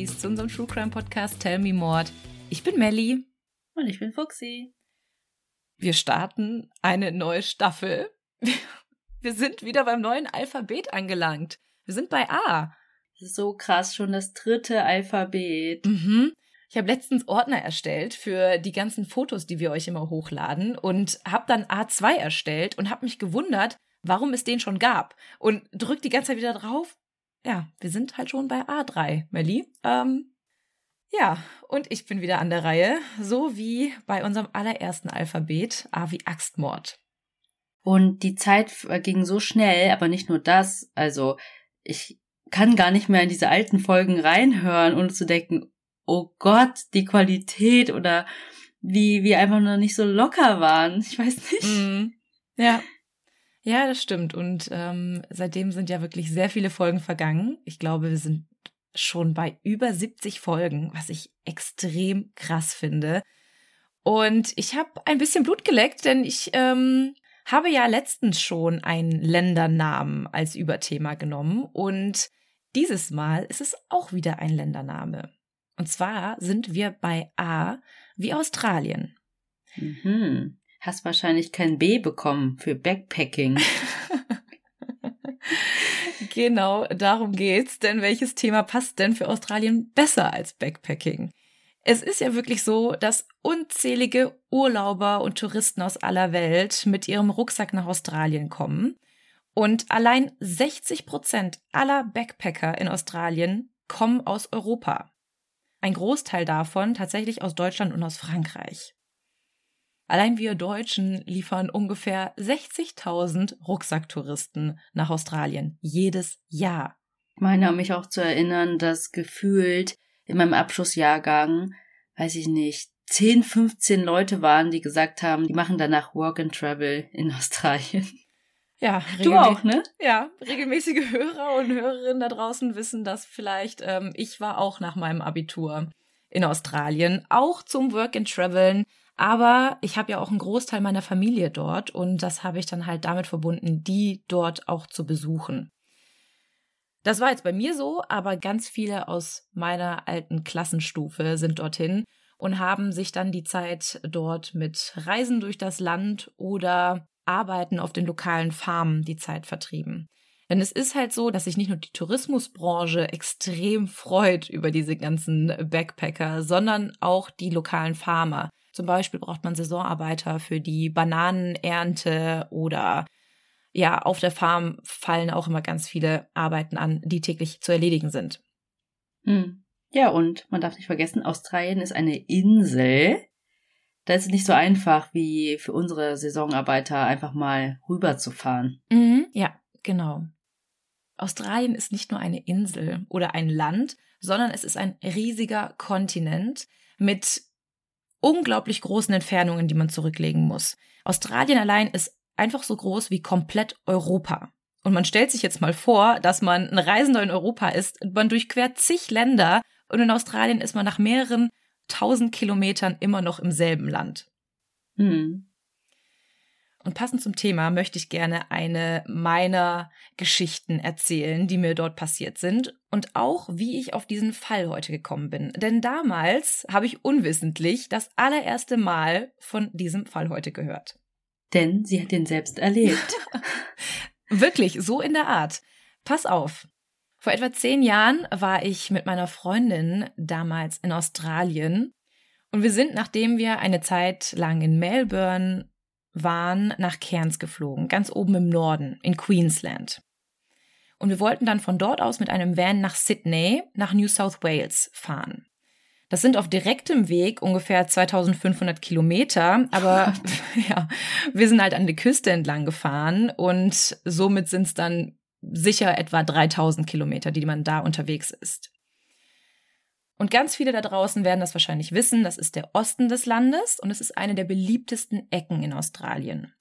Mordis, zu unserem True Crime Podcast Tell Me Mord. Ich bin Melly. Und ich bin Fuxi. Wir starten eine neue Staffel. Wir sind wieder beim neuen Alphabet angelangt. Wir sind bei A. So krass, schon das dritte Alphabet. Mhm. Ich habe letztens Ordner erstellt für die ganzen Fotos, die wir euch immer hochladen und habe dann A2 erstellt und habe mich gewundert, warum es den schon gab und drückt die ganze Zeit wieder drauf. Ja, wir sind halt schon bei A3, Melli. Ähm, ja, und ich bin wieder an der Reihe, so wie bei unserem allerersten Alphabet, A wie Axtmord. Und die Zeit ging so schnell, aber nicht nur das, also ich kann gar nicht mehr in diese alten Folgen reinhören, ohne zu denken, oh Gott, die Qualität oder wie wir einfach noch nicht so locker waren. Ich weiß nicht. Mm, ja. Ja, das stimmt. Und ähm, seitdem sind ja wirklich sehr viele Folgen vergangen. Ich glaube, wir sind schon bei über 70 Folgen, was ich extrem krass finde. Und ich habe ein bisschen Blut geleckt, denn ich ähm, habe ja letztens schon einen Ländernamen als Überthema genommen und dieses Mal ist es auch wieder ein Ländername. Und zwar sind wir bei A wie Australien. Mhm. Hast wahrscheinlich kein B bekommen für Backpacking. genau, darum geht's. Denn welches Thema passt denn für Australien besser als Backpacking? Es ist ja wirklich so, dass unzählige Urlauber und Touristen aus aller Welt mit ihrem Rucksack nach Australien kommen. Und allein 60 Prozent aller Backpacker in Australien kommen aus Europa. Ein Großteil davon tatsächlich aus Deutschland und aus Frankreich. Allein wir Deutschen liefern ungefähr 60.000 Rucksacktouristen nach Australien jedes Jahr. Ich meine mich auch zu erinnern, dass gefühlt in meinem Abschlussjahrgang, weiß ich nicht, 10, 15 Leute waren, die gesagt haben, die machen danach Work and Travel in Australien. Ja, du auch, ne? Ja, regelmäßige Hörer und Hörerinnen da draußen wissen das vielleicht. Ähm, ich war auch nach meinem Abitur in Australien, auch zum Work and Traveln. Aber ich habe ja auch einen Großteil meiner Familie dort und das habe ich dann halt damit verbunden, die dort auch zu besuchen. Das war jetzt bei mir so, aber ganz viele aus meiner alten Klassenstufe sind dorthin und haben sich dann die Zeit dort mit Reisen durch das Land oder Arbeiten auf den lokalen Farmen die Zeit vertrieben. Denn es ist halt so, dass sich nicht nur die Tourismusbranche extrem freut über diese ganzen Backpacker, sondern auch die lokalen Farmer. Zum Beispiel braucht man Saisonarbeiter für die Bananenernte oder ja, auf der Farm fallen auch immer ganz viele Arbeiten an, die täglich zu erledigen sind. Hm. Ja, und man darf nicht vergessen, Australien ist eine Insel da ist es nicht so einfach wie für unsere Saisonarbeiter einfach mal rüberzufahren. Mhm, ja, genau. Australien ist nicht nur eine Insel oder ein Land, sondern es ist ein riesiger Kontinent mit unglaublich großen Entfernungen, die man zurücklegen muss. Australien allein ist einfach so groß wie komplett Europa. Und man stellt sich jetzt mal vor, dass man ein Reisender in Europa ist, man durchquert zig Länder und in Australien ist man nach mehreren 1000 Kilometern immer noch im selben Land. Hm. Und passend zum Thema möchte ich gerne eine meiner Geschichten erzählen, die mir dort passiert sind und auch, wie ich auf diesen Fall heute gekommen bin. Denn damals habe ich unwissentlich das allererste Mal von diesem Fall heute gehört. Denn sie hat ihn selbst erlebt. Wirklich, so in der Art. Pass auf. Vor etwa zehn Jahren war ich mit meiner Freundin damals in Australien und wir sind, nachdem wir eine Zeit lang in Melbourne waren, nach Cairns geflogen, ganz oben im Norden, in Queensland. Und wir wollten dann von dort aus mit einem Van nach Sydney, nach New South Wales fahren. Das sind auf direktem Weg ungefähr 2500 Kilometer, aber ja, wir sind halt an der Küste entlang gefahren und somit sind es dann sicher etwa 3000 Kilometer, die man da unterwegs ist. Und ganz viele da draußen werden das wahrscheinlich wissen, das ist der Osten des Landes und es ist eine der beliebtesten Ecken in Australien.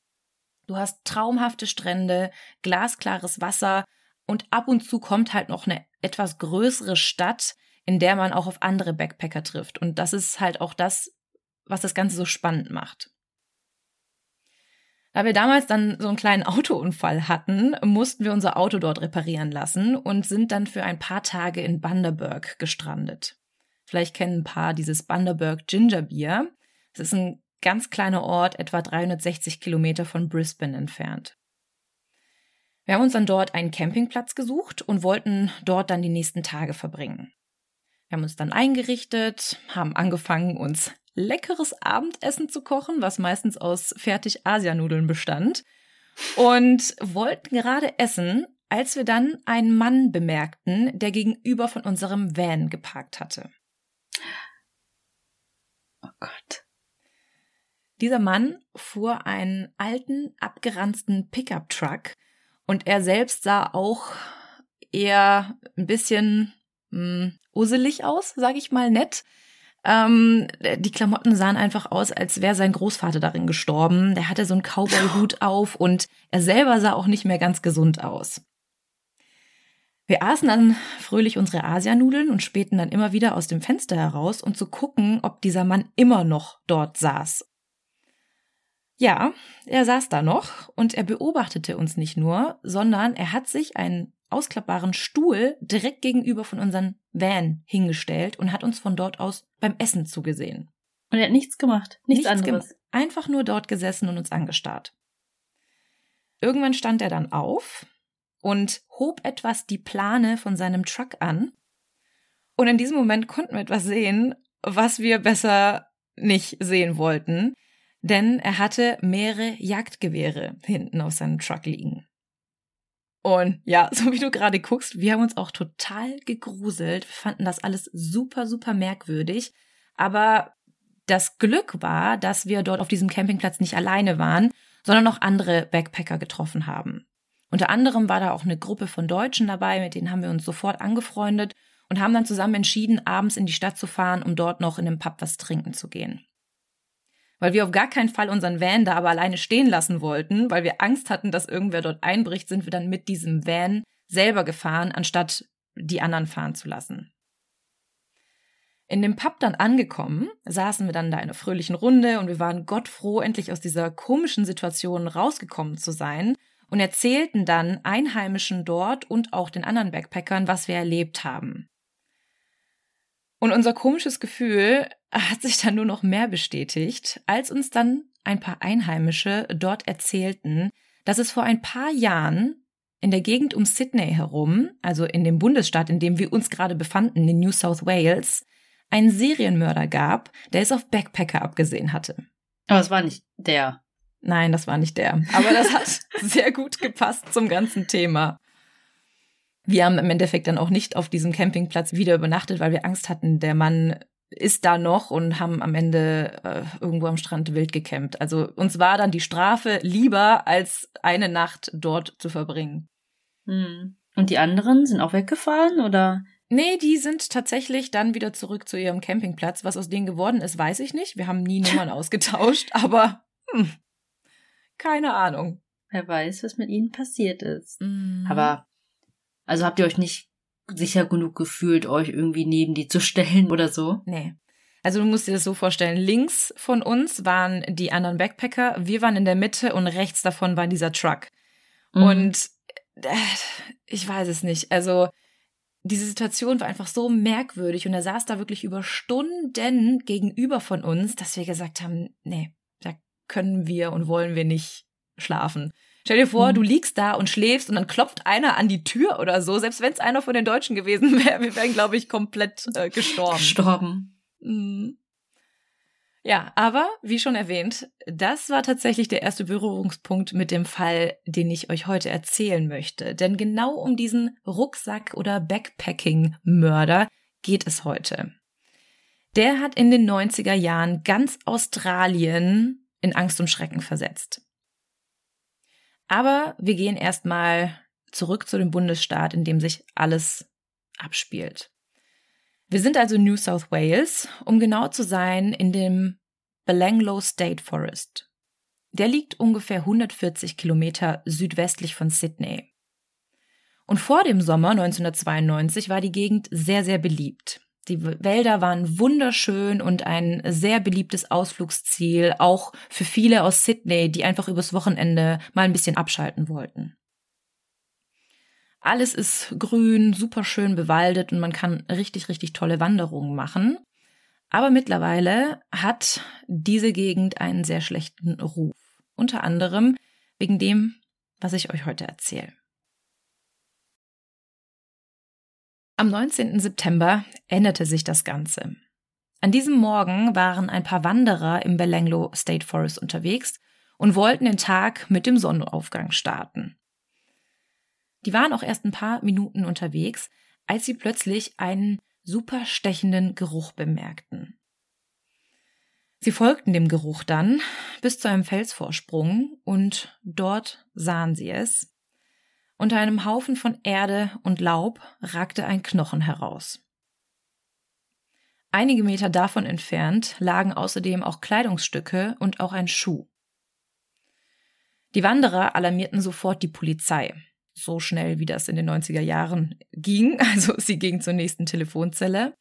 Du hast traumhafte Strände, glasklares Wasser und ab und zu kommt halt noch eine etwas größere Stadt, in der man auch auf andere Backpacker trifft. Und das ist halt auch das, was das Ganze so spannend macht. Da wir damals dann so einen kleinen Autounfall hatten, mussten wir unser Auto dort reparieren lassen und sind dann für ein paar Tage in Bundaberg gestrandet. Vielleicht kennen ein paar dieses Bundaberg Ginger Beer. Es ist ein ganz kleiner Ort, etwa 360 Kilometer von Brisbane entfernt. Wir haben uns dann dort einen Campingplatz gesucht und wollten dort dann die nächsten Tage verbringen. Wir haben uns dann eingerichtet, haben angefangen, uns leckeres Abendessen zu kochen, was meistens aus fertig Asianudeln bestand, und wollten gerade essen, als wir dann einen Mann bemerkten, der gegenüber von unserem Van geparkt hatte. Oh Gott. Dieser Mann fuhr einen alten, abgeranzten Pickup-Truck und er selbst sah auch eher ein bisschen mh, hm, uselig aus, sage ich mal nett. Ähm, die Klamotten sahen einfach aus, als wäre sein Großvater darin gestorben. Der hatte so einen Cowboy-Hut auf und er selber sah auch nicht mehr ganz gesund aus. Wir aßen dann fröhlich unsere Asianudeln und spähten dann immer wieder aus dem Fenster heraus, um zu gucken, ob dieser Mann immer noch dort saß. Ja, er saß da noch und er beobachtete uns nicht nur, sondern er hat sich einen ausklappbaren Stuhl direkt gegenüber von unserem Van hingestellt und hat uns von dort aus beim Essen zugesehen. Und er hat nichts gemacht, nichts, nichts anderes. Gemacht. Einfach nur dort gesessen und uns angestarrt. Irgendwann stand er dann auf und hob etwas die Plane von seinem Truck an. Und in diesem Moment konnten wir etwas sehen, was wir besser nicht sehen wollten, denn er hatte mehrere Jagdgewehre hinten auf seinem Truck liegen. Und ja, so wie du gerade guckst, wir haben uns auch total gegruselt. Wir fanden das alles super, super merkwürdig. Aber das Glück war, dass wir dort auf diesem Campingplatz nicht alleine waren, sondern noch andere Backpacker getroffen haben. Unter anderem war da auch eine Gruppe von Deutschen dabei, mit denen haben wir uns sofort angefreundet und haben dann zusammen entschieden, abends in die Stadt zu fahren, um dort noch in einem Pub was trinken zu gehen weil wir auf gar keinen Fall unseren Van da aber alleine stehen lassen wollten, weil wir Angst hatten, dass irgendwer dort einbricht, sind wir dann mit diesem Van selber gefahren, anstatt die anderen fahren zu lassen. In dem Pub dann angekommen, saßen wir dann da in einer fröhlichen Runde und wir waren gottfroh, endlich aus dieser komischen Situation rausgekommen zu sein und erzählten dann Einheimischen dort und auch den anderen Backpackern, was wir erlebt haben. Und unser komisches Gefühl hat sich dann nur noch mehr bestätigt, als uns dann ein paar Einheimische dort erzählten, dass es vor ein paar Jahren in der Gegend um Sydney herum, also in dem Bundesstaat, in dem wir uns gerade befanden, in New South Wales, einen Serienmörder gab, der es auf Backpacker abgesehen hatte. Aber es war nicht der. Nein, das war nicht der. Aber das hat sehr gut gepasst zum ganzen Thema. Wir haben im Endeffekt dann auch nicht auf diesem Campingplatz wieder übernachtet, weil wir Angst hatten, der Mann ist da noch und haben am Ende äh, irgendwo am Strand wild gecampt. Also uns war dann die Strafe lieber, als eine Nacht dort zu verbringen. Hm. Und die anderen sind auch weggefahren oder? Nee, die sind tatsächlich dann wieder zurück zu ihrem Campingplatz. Was aus denen geworden ist, weiß ich nicht. Wir haben nie Nummern ausgetauscht, aber hm, keine Ahnung. Wer weiß, was mit ihnen passiert ist. Mhm. Aber also habt ihr euch nicht sicher genug gefühlt, euch irgendwie neben die zu stellen oder so? Nee. Also du musst dir das so vorstellen, links von uns waren die anderen Backpacker, wir waren in der Mitte und rechts davon war dieser Truck. Mhm. Und äh, ich weiß es nicht. Also diese Situation war einfach so merkwürdig und er saß da wirklich über Stunden gegenüber von uns, dass wir gesagt haben, nee, können wir und wollen wir nicht schlafen. Stell dir vor, mhm. du liegst da und schläfst und dann klopft einer an die Tür oder so. Selbst wenn es einer von den Deutschen gewesen wäre, wir wären, glaube ich, komplett äh, gestorben. Gestorben. Mhm. Ja, aber wie schon erwähnt, das war tatsächlich der erste Berührungspunkt mit dem Fall, den ich euch heute erzählen möchte. Denn genau um diesen Rucksack- oder Backpacking-Mörder geht es heute. Der hat in den 90er Jahren ganz Australien in Angst und Schrecken versetzt. Aber wir gehen erstmal zurück zu dem Bundesstaat, in dem sich alles abspielt. Wir sind also New South Wales, um genau zu sein, in dem Belanglo State Forest. Der liegt ungefähr 140 Kilometer südwestlich von Sydney. Und vor dem Sommer 1992 war die Gegend sehr, sehr beliebt. Die Wälder waren wunderschön und ein sehr beliebtes Ausflugsziel, auch für viele aus Sydney, die einfach übers Wochenende mal ein bisschen abschalten wollten. Alles ist grün, super schön bewaldet und man kann richtig, richtig tolle Wanderungen machen. Aber mittlerweile hat diese Gegend einen sehr schlechten Ruf. Unter anderem wegen dem, was ich euch heute erzähle. Am 19. September änderte sich das Ganze. An diesem Morgen waren ein paar Wanderer im Belanglo State Forest unterwegs und wollten den Tag mit dem Sonnenaufgang starten. Die waren auch erst ein paar Minuten unterwegs, als sie plötzlich einen super stechenden Geruch bemerkten. Sie folgten dem Geruch dann bis zu einem Felsvorsprung und dort sahen sie es. Unter einem Haufen von Erde und Laub ragte ein Knochen heraus. Einige Meter davon entfernt lagen außerdem auch Kleidungsstücke und auch ein Schuh. Die Wanderer alarmierten sofort die Polizei. So schnell, wie das in den 90er Jahren ging. Also sie ging zur nächsten Telefonzelle.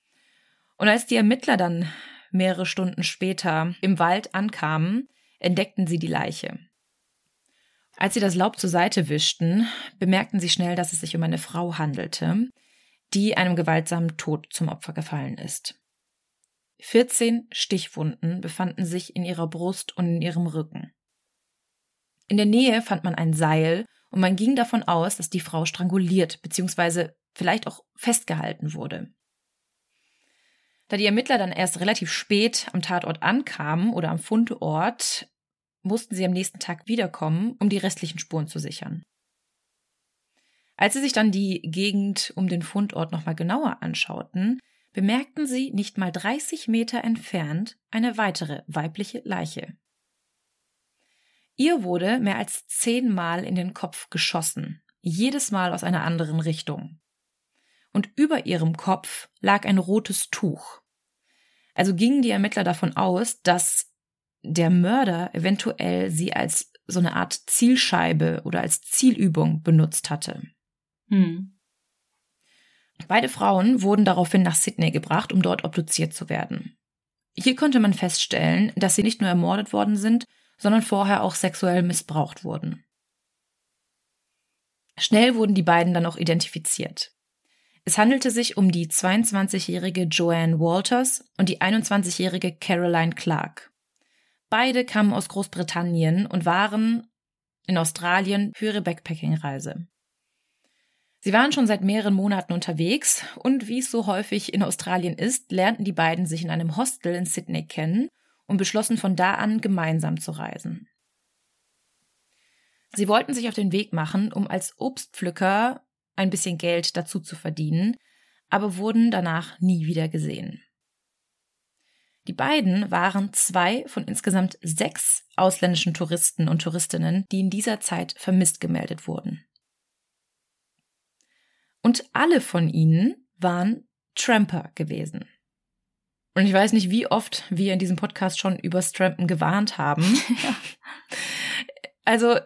Und als die Ermittler dann mehrere Stunden später im Wald ankamen, entdeckten sie die Leiche. Als sie das Laub zur Seite wischten, bemerkten sie schnell, dass es sich um eine Frau handelte, die einem gewaltsamen Tod zum Opfer gefallen ist. 14 Stichwunden befanden sich in ihrer Brust und in ihrem Rücken. In der Nähe fand man ein Seil und man ging davon aus, dass die Frau stranguliert bzw. vielleicht auch festgehalten wurde. Da die Ermittler dann erst relativ spät am Tatort ankamen oder am Fundort, mussten sie am nächsten Tag wiederkommen, um die restlichen Spuren zu sichern. Als sie sich dann die Gegend um den Fundort nochmal genauer anschauten, bemerkten sie nicht mal 30 Meter entfernt eine weitere weibliche Leiche. Ihr wurde mehr als zehnmal in den Kopf geschossen, jedes Mal aus einer anderen Richtung. Und über ihrem Kopf lag ein rotes Tuch. Also gingen die Ermittler davon aus, dass der Mörder eventuell sie als so eine Art Zielscheibe oder als Zielübung benutzt hatte. Hm. Beide Frauen wurden daraufhin nach Sydney gebracht, um dort obduziert zu werden. Hier konnte man feststellen, dass sie nicht nur ermordet worden sind, sondern vorher auch sexuell missbraucht wurden. Schnell wurden die beiden dann auch identifiziert. Es handelte sich um die 22-jährige Joanne Walters und die 21-jährige Caroline Clark. Beide kamen aus Großbritannien und waren in Australien für ihre Backpacking-Reise. Sie waren schon seit mehreren Monaten unterwegs und wie es so häufig in Australien ist, lernten die beiden sich in einem Hostel in Sydney kennen und beschlossen von da an gemeinsam zu reisen. Sie wollten sich auf den Weg machen, um als Obstpflücker ein bisschen Geld dazu zu verdienen, aber wurden danach nie wieder gesehen. Die beiden waren zwei von insgesamt sechs ausländischen Touristen und Touristinnen, die in dieser Zeit vermisst gemeldet wurden. Und alle von ihnen waren Tramper gewesen. Und ich weiß nicht, wie oft wir in diesem Podcast schon über Trampen gewarnt haben. also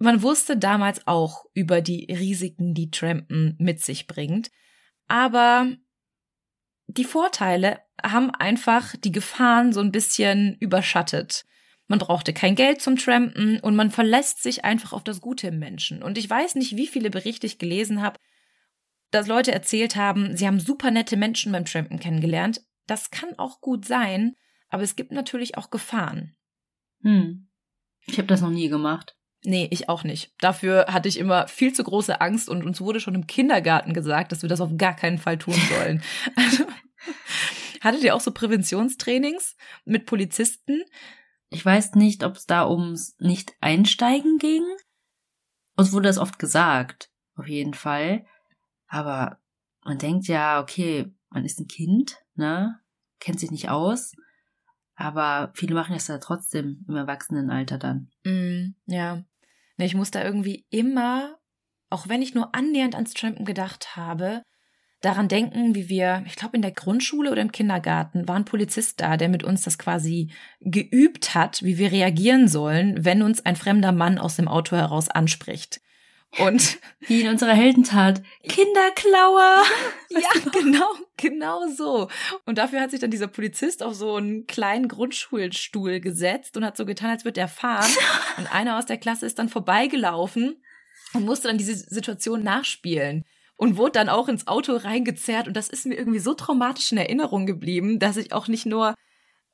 man wusste damals auch über die Risiken, die Trampen mit sich bringt. Aber die Vorteile haben einfach die Gefahren so ein bisschen überschattet. Man brauchte kein Geld zum Trampen und man verlässt sich einfach auf das Gute im Menschen. Und ich weiß nicht, wie viele Berichte ich gelesen habe, dass Leute erzählt haben, sie haben super nette Menschen beim Trampen kennengelernt. Das kann auch gut sein, aber es gibt natürlich auch Gefahren. Hm. Ich habe das noch nie gemacht. Nee, ich auch nicht. Dafür hatte ich immer viel zu große Angst und uns wurde schon im Kindergarten gesagt, dass wir das auf gar keinen Fall tun sollen. also, Hattet ihr auch so Präventionstrainings mit Polizisten? Ich weiß nicht, ob es da ums Nicht-Einsteigen ging. Uns wurde das oft gesagt, auf jeden Fall. Aber man denkt ja, okay, man ist ein Kind, ne? Kennt sich nicht aus. Aber viele machen das ja trotzdem im Erwachsenenalter dann. Mm, ja. Ich muss da irgendwie immer, auch wenn ich nur annähernd ans Trampen gedacht habe, daran denken, wie wir, ich glaube in der Grundschule oder im Kindergarten, war ein Polizist da, der mit uns das quasi geübt hat, wie wir reagieren sollen, wenn uns ein fremder Mann aus dem Auto heraus anspricht. Und wie in unserer Heldentat, Kinderklauer. ja, genau, genau so. Und dafür hat sich dann dieser Polizist auf so einen kleinen Grundschulstuhl gesetzt und hat so getan, als würde er fahren. Und einer aus der Klasse ist dann vorbeigelaufen und musste dann diese Situation nachspielen und wurde dann auch ins Auto reingezerrt. Und das ist mir irgendwie so traumatisch in Erinnerung geblieben, dass ich auch nicht nur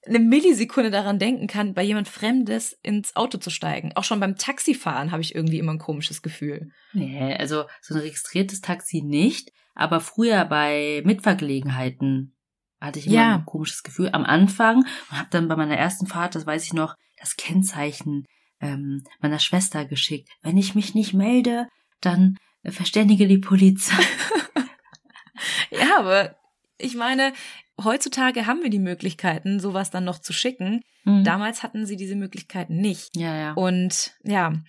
eine Millisekunde daran denken kann, bei jemand Fremdes ins Auto zu steigen. Auch schon beim Taxifahren habe ich irgendwie immer ein komisches Gefühl. Nee, also so ein registriertes Taxi nicht, aber früher bei Mitfahrgelegenheiten hatte ich immer ja. ein komisches Gefühl am Anfang und habe dann bei meiner ersten Fahrt, das weiß ich noch, das Kennzeichen ähm, meiner Schwester geschickt. Wenn ich mich nicht melde, dann verständige die Polizei. ja, aber ich meine, heutzutage haben wir die Möglichkeiten, sowas dann noch zu schicken. Mhm. Damals hatten sie diese Möglichkeiten nicht. Ja, ja. Und ja,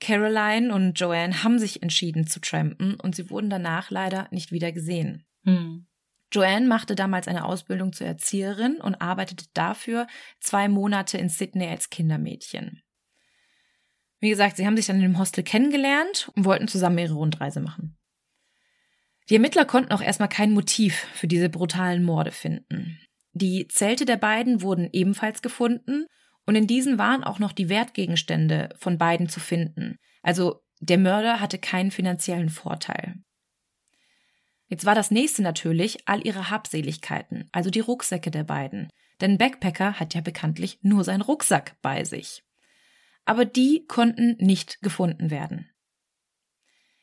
Caroline und Joanne haben sich entschieden zu trampen und sie wurden danach leider nicht wieder gesehen. Mhm. Joanne machte damals eine Ausbildung zur Erzieherin und arbeitete dafür zwei Monate in Sydney als Kindermädchen. Wie gesagt, sie haben sich dann in dem Hostel kennengelernt und wollten zusammen ihre Rundreise machen. Die Ermittler konnten auch erstmal kein Motiv für diese brutalen Morde finden. Die Zelte der beiden wurden ebenfalls gefunden und in diesen waren auch noch die Wertgegenstände von beiden zu finden. Also der Mörder hatte keinen finanziellen Vorteil. Jetzt war das nächste natürlich all ihre Habseligkeiten, also die Rucksäcke der beiden. Denn Backpacker hat ja bekanntlich nur seinen Rucksack bei sich. Aber die konnten nicht gefunden werden.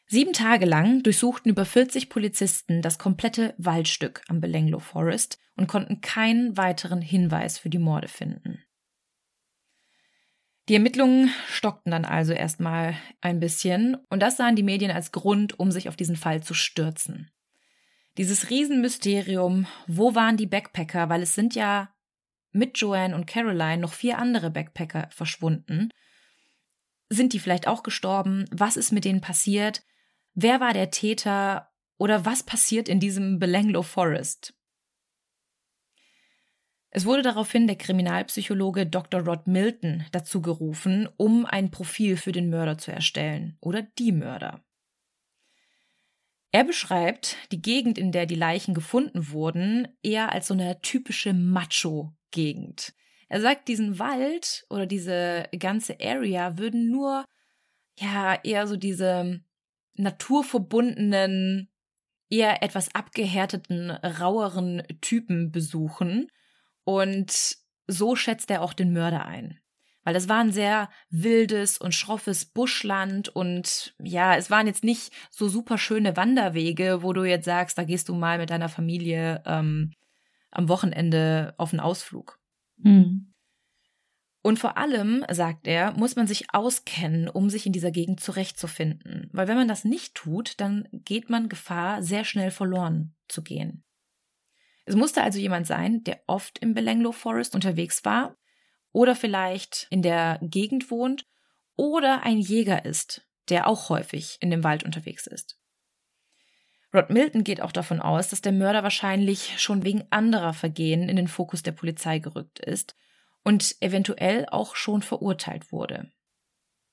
Sieben Tage lang durchsuchten über 40 Polizisten das komplette Waldstück am Belenglo Forest und konnten keinen weiteren Hinweis für die Morde finden. Die Ermittlungen stockten dann also erstmal ein bisschen und das sahen die Medien als Grund, um sich auf diesen Fall zu stürzen. Dieses Riesenmysterium, wo waren die Backpacker, weil es sind ja mit Joanne und Caroline noch vier andere Backpacker verschwunden. Sind die vielleicht auch gestorben? Was ist mit denen passiert? Wer war der Täter oder was passiert in diesem Belanglo Forest? Es wurde daraufhin der Kriminalpsychologe Dr. Rod Milton dazu gerufen, um ein Profil für den Mörder zu erstellen oder die Mörder. Er beschreibt die Gegend, in der die Leichen gefunden wurden, eher als so eine typische Macho-Gegend. Er sagt, diesen Wald oder diese ganze Area würden nur, ja, eher so diese naturverbundenen, eher etwas abgehärteten, raueren Typen besuchen. Und so schätzt er auch den Mörder ein. Weil das war ein sehr wildes und schroffes Buschland und ja, es waren jetzt nicht so super schöne Wanderwege, wo du jetzt sagst, da gehst du mal mit deiner Familie ähm, am Wochenende auf einen Ausflug. Mhm. Und vor allem, sagt er, muss man sich auskennen, um sich in dieser Gegend zurechtzufinden. Weil wenn man das nicht tut, dann geht man Gefahr, sehr schnell verloren zu gehen. Es musste also jemand sein, der oft im Belenglo Forest unterwegs war oder vielleicht in der Gegend wohnt oder ein Jäger ist, der auch häufig in dem Wald unterwegs ist. Rod Milton geht auch davon aus, dass der Mörder wahrscheinlich schon wegen anderer Vergehen in den Fokus der Polizei gerückt ist und eventuell auch schon verurteilt wurde.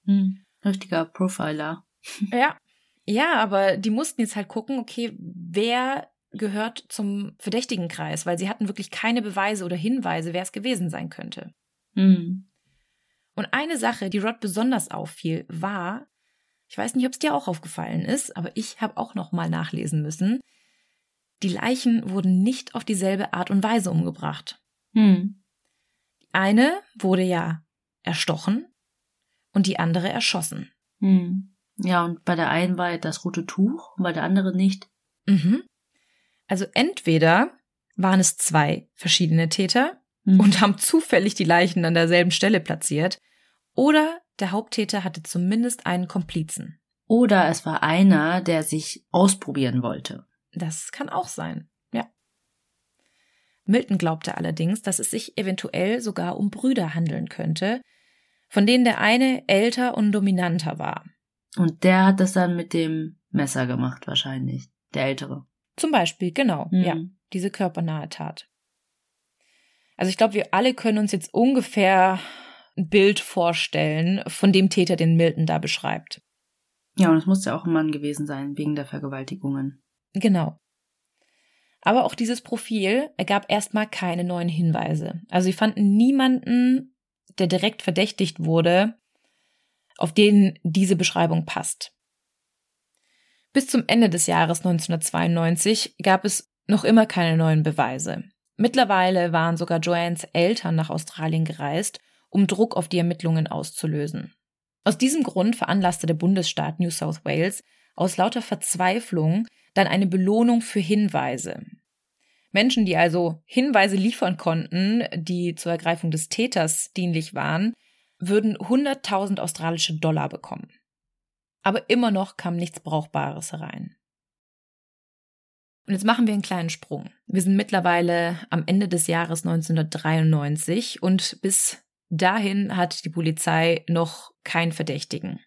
Hm, richtiger Profiler. ja. Ja, aber die mussten jetzt halt gucken, okay, wer gehört zum verdächtigen Kreis, weil sie hatten wirklich keine Beweise oder Hinweise, wer es gewesen sein könnte. Hm. Und eine Sache, die Rod besonders auffiel, war, ich weiß nicht, ob es dir auch aufgefallen ist, aber ich habe auch noch mal nachlesen müssen. Die Leichen wurden nicht auf dieselbe Art und Weise umgebracht. Hm eine wurde ja erstochen und die andere erschossen. Hm. Ja, und bei der einen war das rote Tuch und bei der anderen nicht. Mhm. Also entweder waren es zwei verschiedene Täter mhm. und haben zufällig die Leichen an derselben Stelle platziert, oder der Haupttäter hatte zumindest einen Komplizen. Oder es war einer, der sich ausprobieren wollte. Das kann auch sein. Milton glaubte allerdings, dass es sich eventuell sogar um Brüder handeln könnte, von denen der eine älter und dominanter war. Und der hat das dann mit dem Messer gemacht, wahrscheinlich. Der ältere. Zum Beispiel, genau, mhm. ja, diese körpernahe Tat. Also ich glaube, wir alle können uns jetzt ungefähr Bild vorstellen von dem Täter, den Milton da beschreibt. Ja, und es musste auch ein Mann gewesen sein, wegen der Vergewaltigungen. Genau. Aber auch dieses Profil ergab erstmal keine neuen Hinweise. Also sie fanden niemanden, der direkt verdächtigt wurde, auf den diese Beschreibung passt. Bis zum Ende des Jahres 1992 gab es noch immer keine neuen Beweise. Mittlerweile waren sogar Joannes Eltern nach Australien gereist, um Druck auf die Ermittlungen auszulösen. Aus diesem Grund veranlasste der Bundesstaat New South Wales aus lauter Verzweiflung dann eine Belohnung für Hinweise. Menschen, die also Hinweise liefern konnten, die zur Ergreifung des Täters dienlich waren, würden 100.000 australische Dollar bekommen. Aber immer noch kam nichts Brauchbares herein. Und jetzt machen wir einen kleinen Sprung. Wir sind mittlerweile am Ende des Jahres 1993 und bis dahin hat die Polizei noch keinen Verdächtigen.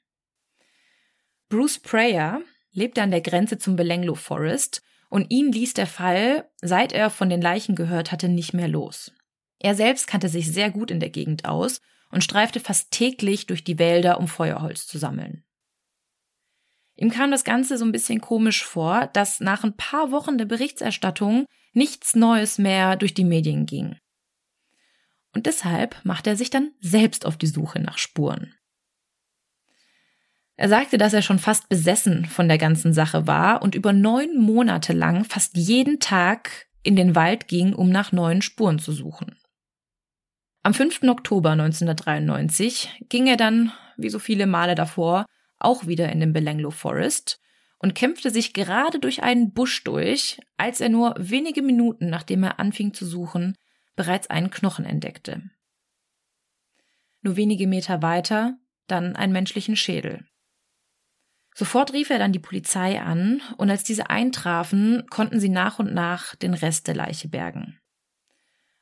Bruce Prayer lebte an der Grenze zum Belenglo Forest und ihn ließ der Fall, seit er von den Leichen gehört hatte, nicht mehr los. Er selbst kannte sich sehr gut in der Gegend aus und streifte fast täglich durch die Wälder, um Feuerholz zu sammeln. Ihm kam das Ganze so ein bisschen komisch vor, dass nach ein paar Wochen der Berichterstattung nichts Neues mehr durch die Medien ging. Und deshalb machte er sich dann selbst auf die Suche nach Spuren. Er sagte, dass er schon fast besessen von der ganzen Sache war und über neun Monate lang fast jeden Tag in den Wald ging, um nach neuen Spuren zu suchen. Am 5. Oktober 1993 ging er dann, wie so viele Male davor, auch wieder in den Belanglo Forest und kämpfte sich gerade durch einen Busch durch, als er nur wenige Minuten nachdem er anfing zu suchen, bereits einen Knochen entdeckte. Nur wenige Meter weiter dann einen menschlichen Schädel. Sofort rief er dann die Polizei an, und als diese eintrafen, konnten sie nach und nach den Rest der Leiche bergen.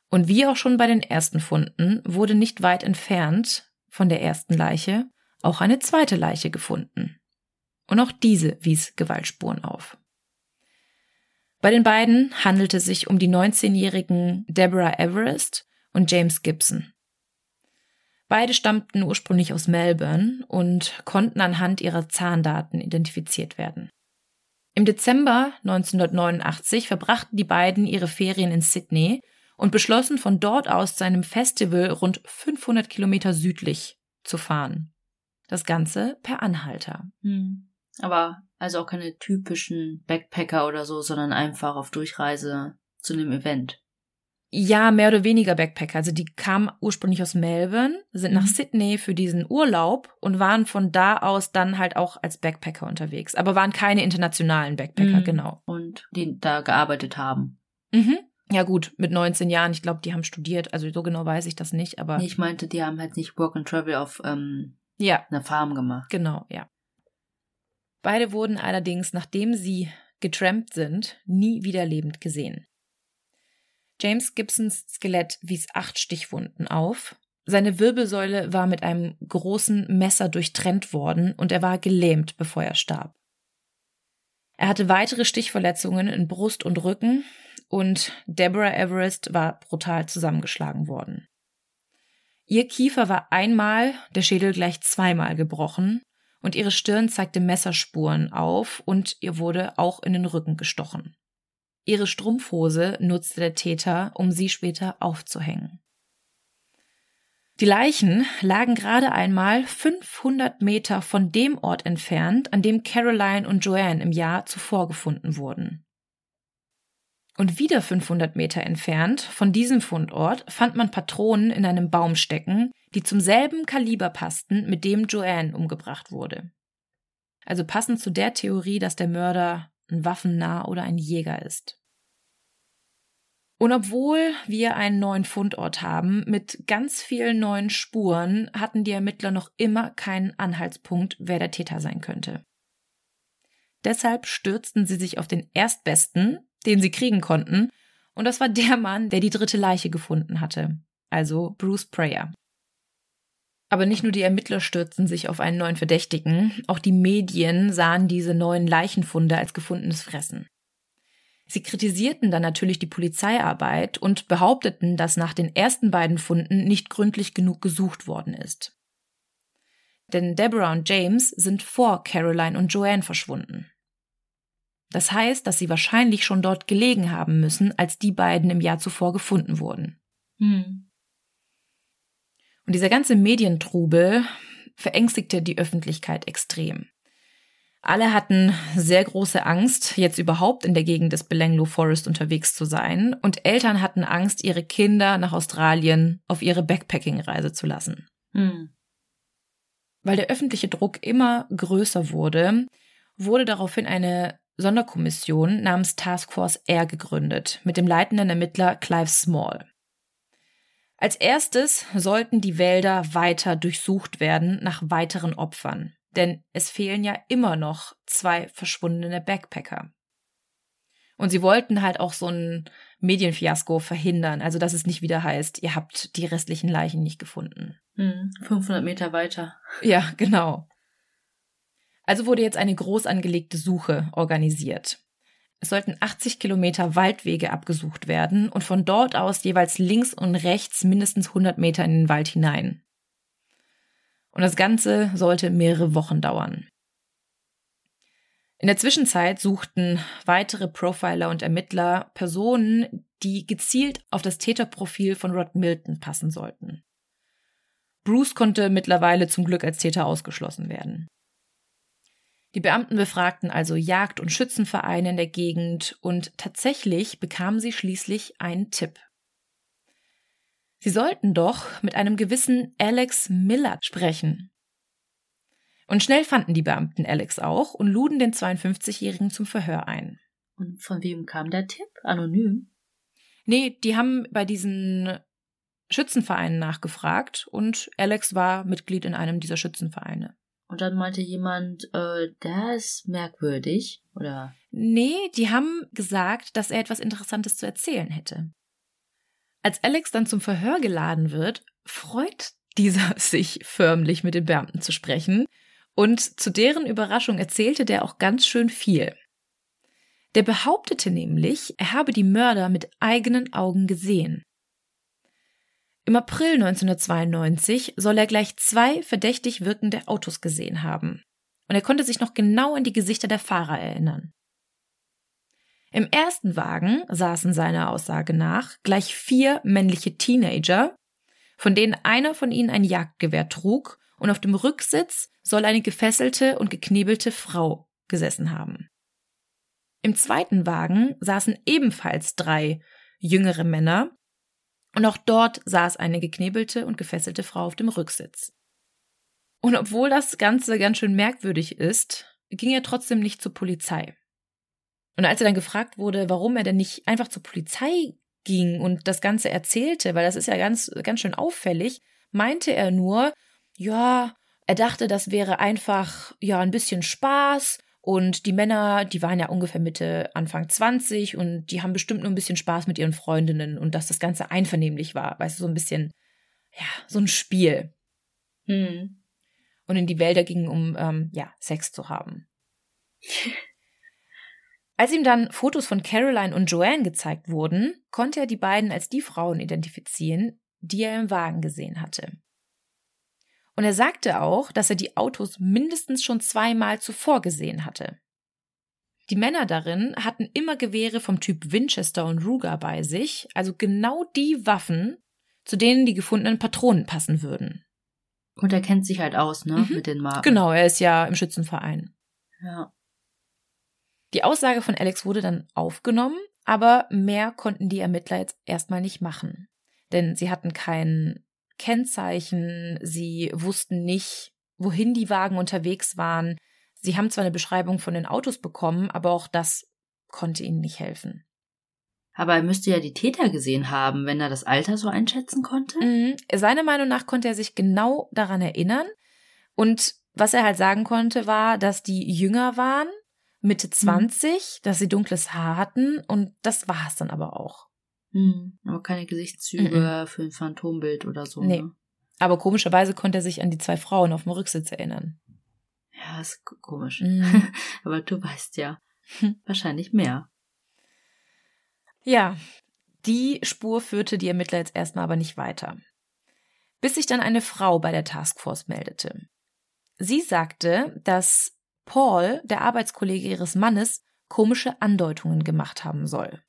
Und wie auch schon bei den ersten Funden wurde nicht weit entfernt von der ersten Leiche auch eine zweite Leiche gefunden. Und auch diese wies Gewaltspuren auf. Bei den beiden handelte es sich um die 19-jährigen Deborah Everest und James Gibson. Beide stammten ursprünglich aus Melbourne und konnten anhand ihrer Zahndaten identifiziert werden. Im Dezember 1989 verbrachten die beiden ihre Ferien in Sydney und beschlossen von dort aus zu einem Festival rund 500 Kilometer südlich zu fahren. Das Ganze per Anhalter. Hm. Aber also auch keine typischen Backpacker oder so, sondern einfach auf Durchreise zu einem Event. Ja, mehr oder weniger Backpacker. Also die kamen ursprünglich aus Melbourne, sind nach mhm. Sydney für diesen Urlaub und waren von da aus dann halt auch als Backpacker unterwegs. Aber waren keine internationalen Backpacker, mhm. genau. Und die da gearbeitet haben. Mhm. Ja gut, mit 19 Jahren, ich glaube, die haben studiert, also so genau weiß ich das nicht, aber. Ich meinte, die haben halt nicht Work and Travel auf ähm, ja. einer Farm gemacht. Genau, ja. Beide wurden allerdings, nachdem sie getrampt sind, nie wieder lebend gesehen. James Gibsons Skelett wies acht Stichwunden auf. Seine Wirbelsäule war mit einem großen Messer durchtrennt worden und er war gelähmt, bevor er starb. Er hatte weitere Stichverletzungen in Brust und Rücken und Deborah Everest war brutal zusammengeschlagen worden. Ihr Kiefer war einmal, der Schädel gleich zweimal gebrochen und ihre Stirn zeigte Messerspuren auf und ihr wurde auch in den Rücken gestochen. Ihre Strumpfhose nutzte der Täter, um sie später aufzuhängen. Die Leichen lagen gerade einmal 500 Meter von dem Ort entfernt, an dem Caroline und Joanne im Jahr zuvor gefunden wurden. Und wieder 500 Meter entfernt von diesem Fundort fand man Patronen in einem Baum stecken, die zum selben Kaliber passten, mit dem Joanne umgebracht wurde. Also passend zu der Theorie, dass der Mörder ein Waffennah oder ein Jäger ist. Und obwohl wir einen neuen Fundort haben mit ganz vielen neuen Spuren, hatten die Ermittler noch immer keinen Anhaltspunkt, wer der Täter sein könnte. Deshalb stürzten sie sich auf den Erstbesten, den sie kriegen konnten, und das war der Mann, der die dritte Leiche gefunden hatte, also Bruce Prayer. Aber nicht nur die Ermittler stürzten sich auf einen neuen Verdächtigen, auch die Medien sahen diese neuen Leichenfunde als gefundenes Fressen. Sie kritisierten dann natürlich die Polizeiarbeit und behaupteten, dass nach den ersten beiden Funden nicht gründlich genug gesucht worden ist. denn Deborah und James sind vor Caroline und Joanne verschwunden. Das heißt, dass sie wahrscheinlich schon dort gelegen haben müssen, als die beiden im Jahr zuvor gefunden wurden. Hm. Und dieser ganze Medientrubel verängstigte die Öffentlichkeit extrem. Alle hatten sehr große Angst, jetzt überhaupt in der Gegend des Belanglo Forest unterwegs zu sein, und Eltern hatten Angst, ihre Kinder nach Australien auf ihre Backpacking-Reise zu lassen. Hm. Weil der öffentliche Druck immer größer wurde, wurde daraufhin eine Sonderkommission namens Task Force R gegründet, mit dem leitenden Ermittler Clive Small. Als erstes sollten die Wälder weiter durchsucht werden nach weiteren Opfern, denn es fehlen ja immer noch zwei verschwundene Backpacker. Und sie wollten halt auch so ein Medienfiasko verhindern, also dass es nicht wieder heißt, ihr habt die restlichen Leichen nicht gefunden. 500 hm, Meter weiter. Ja, genau. Also wurde jetzt eine groß angelegte Suche organisiert. Es sollten 80 Kilometer Waldwege abgesucht werden und von dort aus jeweils links und rechts mindestens 100 Meter in den Wald hinein. Und das Ganze sollte mehrere Wochen dauern. In der Zwischenzeit suchten weitere Profiler und Ermittler Personen, die gezielt auf das Täterprofil von Rod Milton passen sollten. Bruce konnte mittlerweile zum Glück als Täter ausgeschlossen werden. Die Beamten befragten also Jagd- und Schützenvereine in der Gegend und tatsächlich bekamen sie schließlich einen Tipp. Sie sollten doch mit einem gewissen Alex Miller sprechen. Und schnell fanden die Beamten Alex auch und luden den 52-Jährigen zum Verhör ein. Und von wem kam der Tipp? Anonym? Nee, die haben bei diesen Schützenvereinen nachgefragt und Alex war Mitglied in einem dieser Schützenvereine. Und dann meinte jemand, äh, der ist merkwürdig, oder? Nee, die haben gesagt, dass er etwas Interessantes zu erzählen hätte. Als Alex dann zum Verhör geladen wird, freut dieser sich förmlich mit den Beamten zu sprechen, und zu deren Überraschung erzählte der auch ganz schön viel. Der behauptete nämlich, er habe die Mörder mit eigenen Augen gesehen. Im April 1992 soll er gleich zwei verdächtig wirkende Autos gesehen haben. Und er konnte sich noch genau an die Gesichter der Fahrer erinnern. Im ersten Wagen saßen seiner Aussage nach gleich vier männliche Teenager, von denen einer von ihnen ein Jagdgewehr trug, und auf dem Rücksitz soll eine gefesselte und geknebelte Frau gesessen haben. Im zweiten Wagen saßen ebenfalls drei jüngere Männer, und auch dort saß eine geknebelte und gefesselte Frau auf dem Rücksitz. Und obwohl das Ganze ganz schön merkwürdig ist, ging er trotzdem nicht zur Polizei. Und als er dann gefragt wurde, warum er denn nicht einfach zur Polizei ging und das Ganze erzählte, weil das ist ja ganz, ganz schön auffällig, meinte er nur, ja, er dachte, das wäre einfach, ja, ein bisschen Spaß und die Männer, die waren ja ungefähr Mitte, Anfang 20 und die haben bestimmt nur ein bisschen Spaß mit ihren Freundinnen und dass das Ganze einvernehmlich war. Weißt du, so ein bisschen, ja, so ein Spiel. Hm. Und in die Wälder gingen, um, ähm, ja, Sex zu haben. Als ihm dann Fotos von Caroline und Joanne gezeigt wurden, konnte er die beiden als die Frauen identifizieren, die er im Wagen gesehen hatte. Und er sagte auch, dass er die Autos mindestens schon zweimal zuvor gesehen hatte. Die Männer darin hatten immer Gewehre vom Typ Winchester und Ruger bei sich, also genau die Waffen, zu denen die gefundenen Patronen passen würden. Und er kennt sich halt aus, ne, mhm. mit den Marken. Genau, er ist ja im Schützenverein. Ja. Die Aussage von Alex wurde dann aufgenommen, aber mehr konnten die Ermittler jetzt erstmal nicht machen. Denn sie hatten keinen Kennzeichen, sie wussten nicht, wohin die Wagen unterwegs waren. Sie haben zwar eine Beschreibung von den Autos bekommen, aber auch das konnte ihnen nicht helfen. Aber er müsste ja die Täter gesehen haben, wenn er das Alter so einschätzen konnte. Mhm. Seiner Meinung nach konnte er sich genau daran erinnern. Und was er halt sagen konnte, war, dass die jünger waren, Mitte 20, mhm. dass sie dunkles Haar hatten und das war es dann aber auch. Hm, aber keine Gesichtszüge mhm. für ein Phantombild oder so. Nee. Ne? Aber komischerweise konnte er sich an die zwei Frauen auf dem Rücksitz erinnern. Ja, ist komisch. Mhm. aber du weißt ja. Wahrscheinlich mehr. Ja, die Spur führte die Ermittler jetzt erstmal aber nicht weiter. Bis sich dann eine Frau bei der Taskforce meldete. Sie sagte, dass Paul, der Arbeitskollege ihres Mannes, komische Andeutungen gemacht haben soll.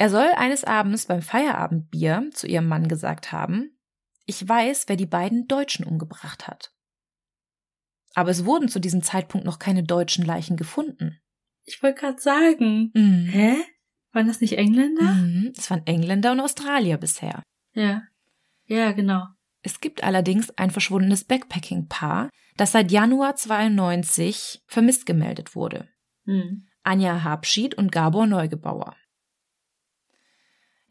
Er soll eines Abends beim Feierabendbier zu ihrem Mann gesagt haben, ich weiß, wer die beiden Deutschen umgebracht hat. Aber es wurden zu diesem Zeitpunkt noch keine deutschen Leichen gefunden. Ich wollte gerade sagen. Mhm. Hä? Waren das nicht Engländer? Mhm, es waren Engländer und Australier bisher. Ja. Ja, genau. Es gibt allerdings ein verschwundenes Backpacking-Paar, das seit Januar 92 vermisst gemeldet wurde. Mhm. Anja Habschied und Gabor Neugebauer.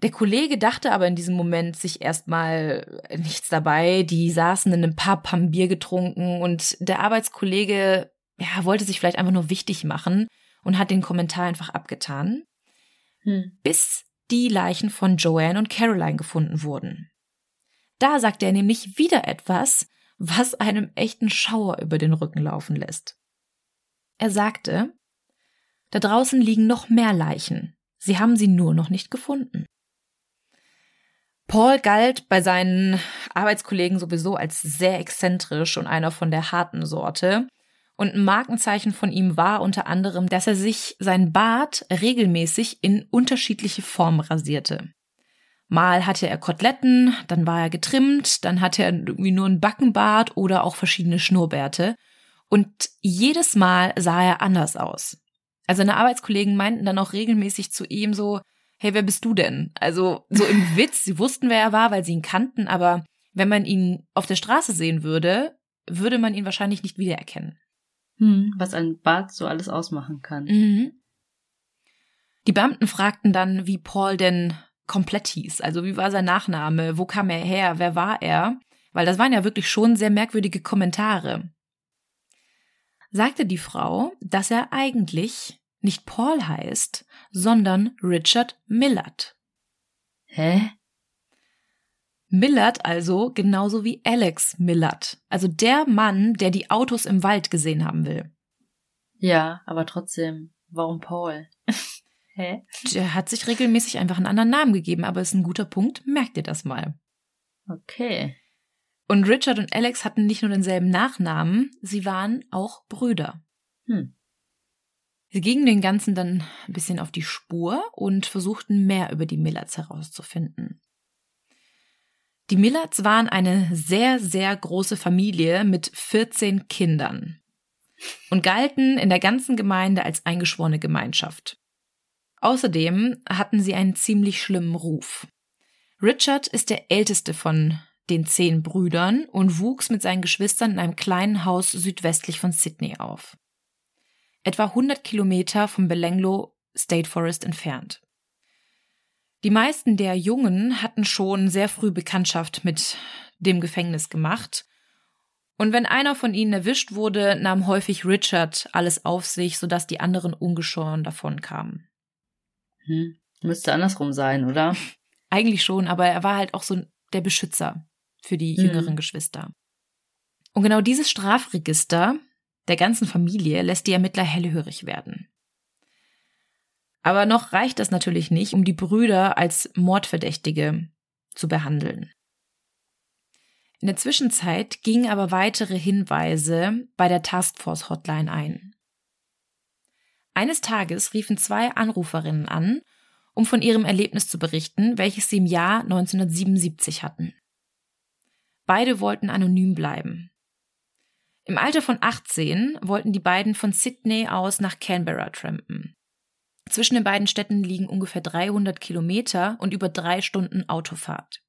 Der Kollege dachte aber in diesem Moment sich erstmal nichts dabei. Die saßen in einem Pub, haben Bier getrunken und der Arbeitskollege ja, wollte sich vielleicht einfach nur wichtig machen und hat den Kommentar einfach abgetan. Hm. Bis die Leichen von Joanne und Caroline gefunden wurden. Da sagt er nämlich wieder etwas, was einem echten Schauer über den Rücken laufen lässt. Er sagte, da draußen liegen noch mehr Leichen. Sie haben sie nur noch nicht gefunden. Paul galt bei seinen Arbeitskollegen sowieso als sehr exzentrisch und einer von der harten Sorte. Und ein Markenzeichen von ihm war unter anderem, dass er sich sein Bart regelmäßig in unterschiedliche Formen rasierte. Mal hatte er Koteletten, dann war er getrimmt, dann hatte er irgendwie nur ein Backenbart oder auch verschiedene Schnurrbärte. Und jedes Mal sah er anders aus. Also seine Arbeitskollegen meinten dann auch regelmäßig zu ihm so, hey, wer bist du denn? Also so im Witz, sie wussten, wer er war, weil sie ihn kannten, aber wenn man ihn auf der Straße sehen würde, würde man ihn wahrscheinlich nicht wiedererkennen. Hm, was ein Bart so alles ausmachen kann. Mhm. Die Beamten fragten dann, wie Paul denn komplett hieß. Also wie war sein Nachname? Wo kam er her? Wer war er? Weil das waren ja wirklich schon sehr merkwürdige Kommentare. Sagte die Frau, dass er eigentlich nicht Paul heißt, sondern Richard Millard. Hä? Millard also genauso wie Alex Millard, also der Mann, der die Autos im Wald gesehen haben will. Ja, aber trotzdem, warum Paul? Hä? Der hat sich regelmäßig einfach einen anderen Namen gegeben, aber ist ein guter Punkt, merkt ihr das mal. Okay. Und Richard und Alex hatten nicht nur denselben Nachnamen, sie waren auch Brüder. Hm. Sie gingen den Ganzen dann ein bisschen auf die Spur und versuchten mehr über die Millards herauszufinden. Die Millards waren eine sehr, sehr große Familie mit 14 Kindern und galten in der ganzen Gemeinde als eingeschworene Gemeinschaft. Außerdem hatten sie einen ziemlich schlimmen Ruf. Richard ist der älteste von den zehn Brüdern und wuchs mit seinen Geschwistern in einem kleinen Haus südwestlich von Sydney auf etwa 100 Kilometer vom Belenglo State Forest entfernt. Die meisten der Jungen hatten schon sehr früh Bekanntschaft mit dem Gefängnis gemacht. Und wenn einer von ihnen erwischt wurde, nahm häufig Richard alles auf sich, sodass die anderen ungeschoren davon kamen. Hm. Müsste andersrum sein, oder? Eigentlich schon, aber er war halt auch so der Beschützer für die hm. jüngeren Geschwister. Und genau dieses Strafregister der ganzen Familie lässt die Ermittler hellhörig werden. Aber noch reicht das natürlich nicht, um die Brüder als Mordverdächtige zu behandeln. In der Zwischenzeit gingen aber weitere Hinweise bei der Taskforce Hotline ein. Eines Tages riefen zwei Anruferinnen an, um von ihrem Erlebnis zu berichten, welches sie im Jahr 1977 hatten. Beide wollten anonym bleiben. Im Alter von 18 wollten die beiden von Sydney aus nach Canberra trampen. Zwischen den beiden Städten liegen ungefähr 300 Kilometer und über drei Stunden Autofahrt.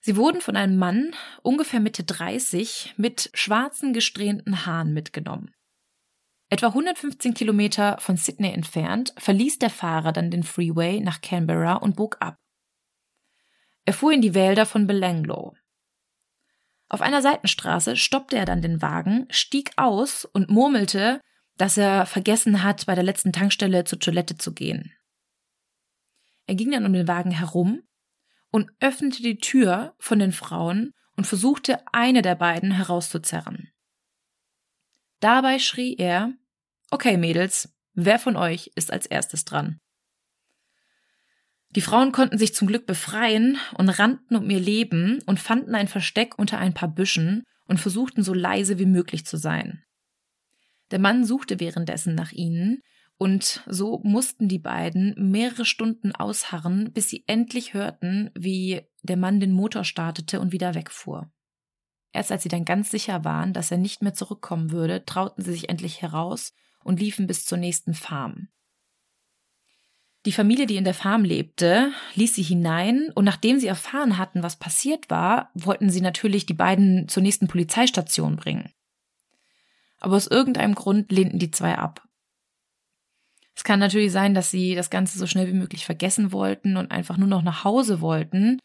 Sie wurden von einem Mann, ungefähr Mitte 30, mit schwarzen gesträhnten Haaren mitgenommen. Etwa 115 Kilometer von Sydney entfernt verließ der Fahrer dann den Freeway nach Canberra und bog ab. Er fuhr in die Wälder von Belanglo. Auf einer Seitenstraße stoppte er dann den Wagen, stieg aus und murmelte, dass er vergessen hat, bei der letzten Tankstelle zur Toilette zu gehen. Er ging dann um den Wagen herum und öffnete die Tür von den Frauen und versuchte, eine der beiden herauszuzerren. Dabei schrie er, Okay, Mädels, wer von euch ist als erstes dran? Die Frauen konnten sich zum Glück befreien und rannten um ihr Leben und fanden ein Versteck unter ein paar Büschen und versuchten so leise wie möglich zu sein. Der Mann suchte währenddessen nach ihnen, und so mussten die beiden mehrere Stunden ausharren, bis sie endlich hörten, wie der Mann den Motor startete und wieder wegfuhr. Erst als sie dann ganz sicher waren, dass er nicht mehr zurückkommen würde, trauten sie sich endlich heraus und liefen bis zur nächsten Farm. Die Familie, die in der Farm lebte, ließ sie hinein und nachdem sie erfahren hatten, was passiert war, wollten sie natürlich die beiden zur nächsten Polizeistation bringen. Aber aus irgendeinem Grund lehnten die zwei ab. Es kann natürlich sein, dass sie das Ganze so schnell wie möglich vergessen wollten und einfach nur noch nach Hause wollten.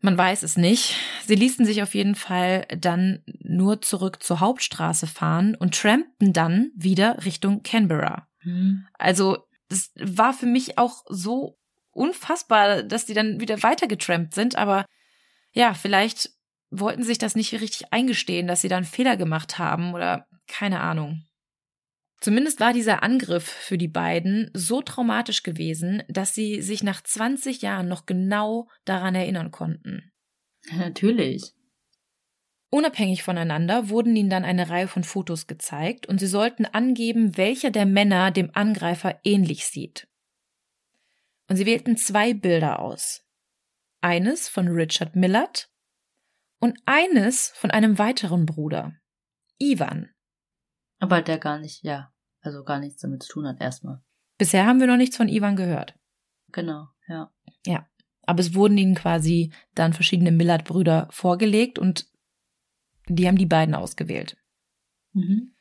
Man weiß es nicht. Sie ließen sich auf jeden Fall dann nur zurück zur Hauptstraße fahren und trampten dann wieder Richtung Canberra. Mhm. Also, das war für mich auch so unfassbar, dass die dann wieder weitergetrampt sind, aber ja, vielleicht wollten sich das nicht richtig eingestehen, dass sie da einen Fehler gemacht haben oder keine Ahnung. Zumindest war dieser Angriff für die beiden so traumatisch gewesen, dass sie sich nach 20 Jahren noch genau daran erinnern konnten. natürlich. Unabhängig voneinander wurden ihnen dann eine Reihe von Fotos gezeigt und sie sollten angeben, welcher der Männer dem Angreifer ähnlich sieht. Und sie wählten zwei Bilder aus. Eines von Richard Millard und eines von einem weiteren Bruder, Ivan. Aber der gar nicht, ja, also gar nichts damit zu tun hat erstmal. Bisher haben wir noch nichts von Ivan gehört. Genau, ja. Ja. Aber es wurden ihnen quasi dann verschiedene Millard-Brüder vorgelegt und die haben die beiden ausgewählt. Mhm.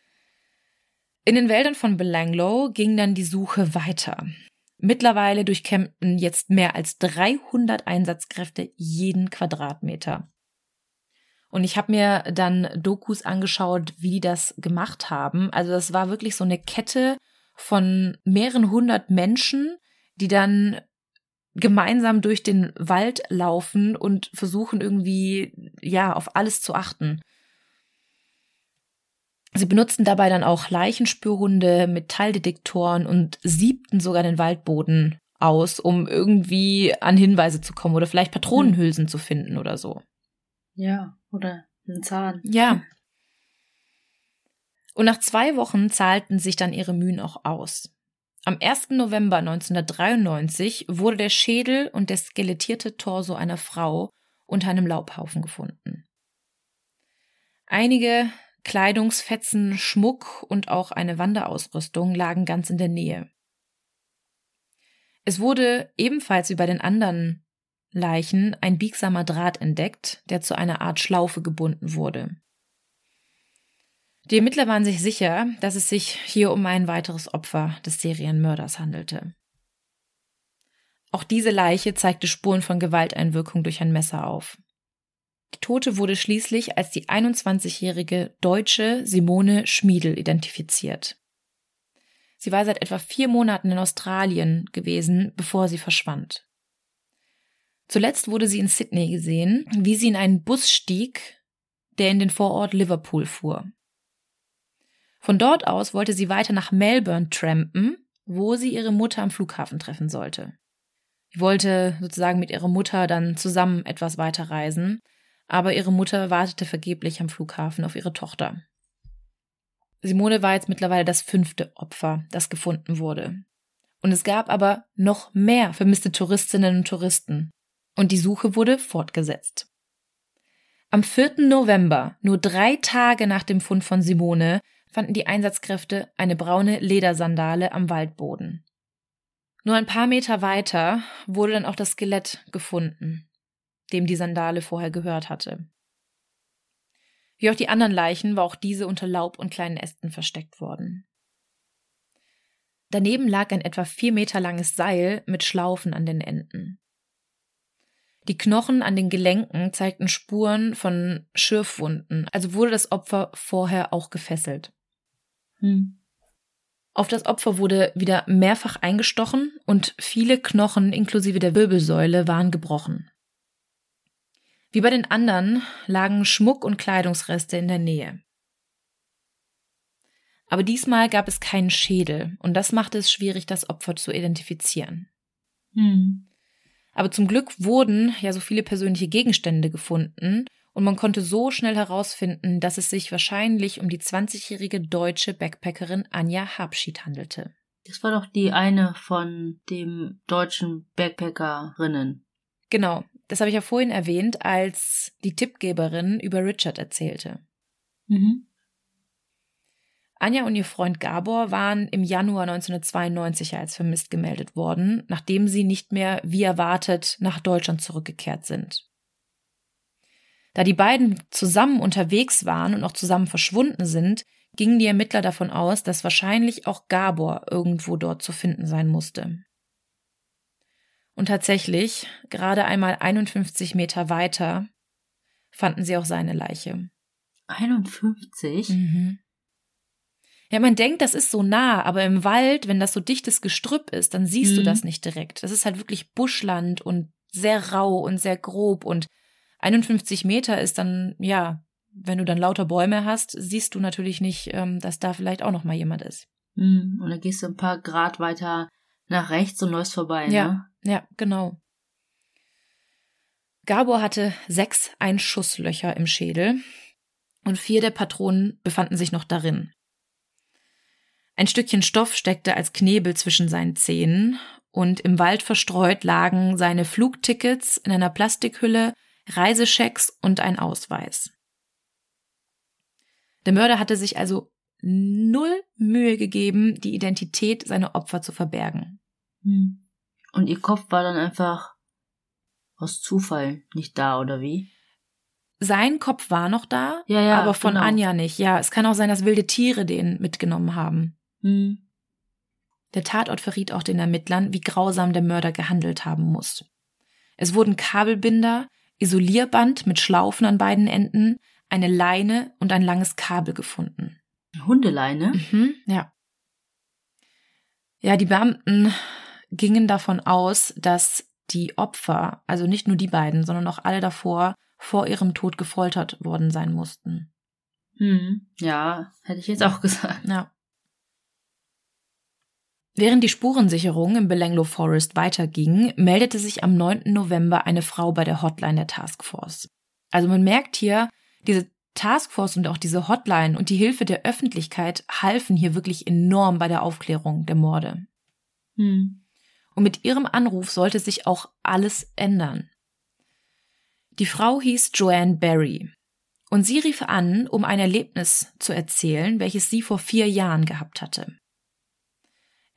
In den Wäldern von Belanglo ging dann die Suche weiter. Mittlerweile durchkämmten jetzt mehr als 300 Einsatzkräfte jeden Quadratmeter. Und ich habe mir dann Dokus angeschaut, wie die das gemacht haben. Also das war wirklich so eine Kette von mehreren hundert Menschen, die dann gemeinsam durch den Wald laufen und versuchen irgendwie, ja, auf alles zu achten. Sie benutzten dabei dann auch Leichenspürhunde, Metalldetektoren und siebten sogar den Waldboden aus, um irgendwie an Hinweise zu kommen oder vielleicht Patronenhülsen hm. zu finden oder so. Ja, oder ein Zahn. Ja. Und nach zwei Wochen zahlten sich dann ihre Mühen auch aus. Am 1. November 1993 wurde der Schädel und der skelettierte Torso einer Frau unter einem Laubhaufen gefunden. Einige Kleidungsfetzen, Schmuck und auch eine Wanderausrüstung lagen ganz in der Nähe. Es wurde ebenfalls wie bei den anderen Leichen ein biegsamer Draht entdeckt, der zu einer Art Schlaufe gebunden wurde. Die Ermittler waren sich sicher, dass es sich hier um ein weiteres Opfer des Serienmörders handelte. Auch diese Leiche zeigte Spuren von Gewalteinwirkung durch ein Messer auf. Die Tote wurde schließlich als die 21-jährige Deutsche Simone Schmiedel identifiziert. Sie war seit etwa vier Monaten in Australien gewesen, bevor sie verschwand. Zuletzt wurde sie in Sydney gesehen, wie sie in einen Bus stieg, der in den Vorort Liverpool fuhr. Von dort aus wollte sie weiter nach Melbourne trampen, wo sie ihre Mutter am Flughafen treffen sollte. Sie wollte sozusagen mit ihrer Mutter dann zusammen etwas weiter reisen, aber ihre Mutter wartete vergeblich am Flughafen auf ihre Tochter. Simone war jetzt mittlerweile das fünfte Opfer, das gefunden wurde. Und es gab aber noch mehr vermisste Touristinnen und Touristen und die Suche wurde fortgesetzt. Am 4. November, nur drei Tage nach dem Fund von Simone, fanden die Einsatzkräfte eine braune Ledersandale am Waldboden. Nur ein paar Meter weiter wurde dann auch das Skelett gefunden, dem die Sandale vorher gehört hatte. Wie auch die anderen Leichen war auch diese unter Laub und kleinen Ästen versteckt worden. Daneben lag ein etwa vier Meter langes Seil mit Schlaufen an den Enden. Die Knochen an den Gelenken zeigten Spuren von Schürfwunden, also wurde das Opfer vorher auch gefesselt. Hm. Auf das Opfer wurde wieder mehrfach eingestochen und viele Knochen inklusive der Wirbelsäule waren gebrochen. Wie bei den anderen lagen Schmuck und Kleidungsreste in der Nähe. Aber diesmal gab es keinen Schädel und das machte es schwierig, das Opfer zu identifizieren. Hm. Aber zum Glück wurden ja so viele persönliche Gegenstände gefunden und man konnte so schnell herausfinden, dass es sich wahrscheinlich um die 20-jährige deutsche Backpackerin Anja Habschied handelte. Das war doch die eine von dem deutschen Backpackerinnen. Genau, das habe ich ja vorhin erwähnt, als die Tippgeberin über Richard erzählte. Mhm. Anja und ihr Freund Gabor waren im Januar 1992 als vermisst gemeldet worden, nachdem sie nicht mehr wie erwartet nach Deutschland zurückgekehrt sind. Da die beiden zusammen unterwegs waren und auch zusammen verschwunden sind, gingen die Ermittler davon aus, dass wahrscheinlich auch Gabor irgendwo dort zu finden sein musste. Und tatsächlich, gerade einmal 51 Meter weiter, fanden sie auch seine Leiche. 51? Mhm. Ja, man denkt, das ist so nah, aber im Wald, wenn das so dichtes Gestrüpp ist, dann siehst mhm. du das nicht direkt. Das ist halt wirklich Buschland und sehr rau und sehr grob und 51 Meter ist dann, ja, wenn du dann lauter Bäume hast, siehst du natürlich nicht, ähm, dass da vielleicht auch noch mal jemand ist. Mhm. Und dann gehst du ein paar Grad weiter nach rechts und läufst vorbei, ja, ne? Ja, genau. Gabor hatte sechs Einschusslöcher im Schädel und vier der Patronen befanden sich noch darin. Ein Stückchen Stoff steckte als Knebel zwischen seinen Zähnen und im Wald verstreut lagen seine Flugtickets in einer Plastikhülle, Reisechecks und ein Ausweis. Der Mörder hatte sich also null Mühe gegeben, die Identität seiner Opfer zu verbergen. Hm. Und ihr Kopf war dann einfach aus Zufall nicht da, oder wie? Sein Kopf war noch da, ja, ja, aber von genau. Anja nicht. Ja, es kann auch sein, dass wilde Tiere den mitgenommen haben. Hm. Der Tatort verriet auch den Ermittlern, wie grausam der Mörder gehandelt haben muss. Es wurden Kabelbinder, Isolierband mit Schlaufen an beiden Enden, eine Leine und ein langes Kabel gefunden. Hundeleine? Mhm, ja. Ja, die Beamten gingen davon aus, dass die Opfer, also nicht nur die beiden, sondern auch alle davor, vor ihrem Tod gefoltert worden sein mussten. Hm, ja, hätte ich jetzt auch gesagt. Ja. Während die Spurensicherung im Belanglo Forest weiterging, meldete sich am 9. November eine Frau bei der Hotline der Taskforce. Also man merkt hier, diese Taskforce und auch diese Hotline und die Hilfe der Öffentlichkeit halfen hier wirklich enorm bei der Aufklärung der Morde. Hm. Und mit ihrem Anruf sollte sich auch alles ändern. Die Frau hieß Joanne Barry. Und sie rief an, um ein Erlebnis zu erzählen, welches sie vor vier Jahren gehabt hatte.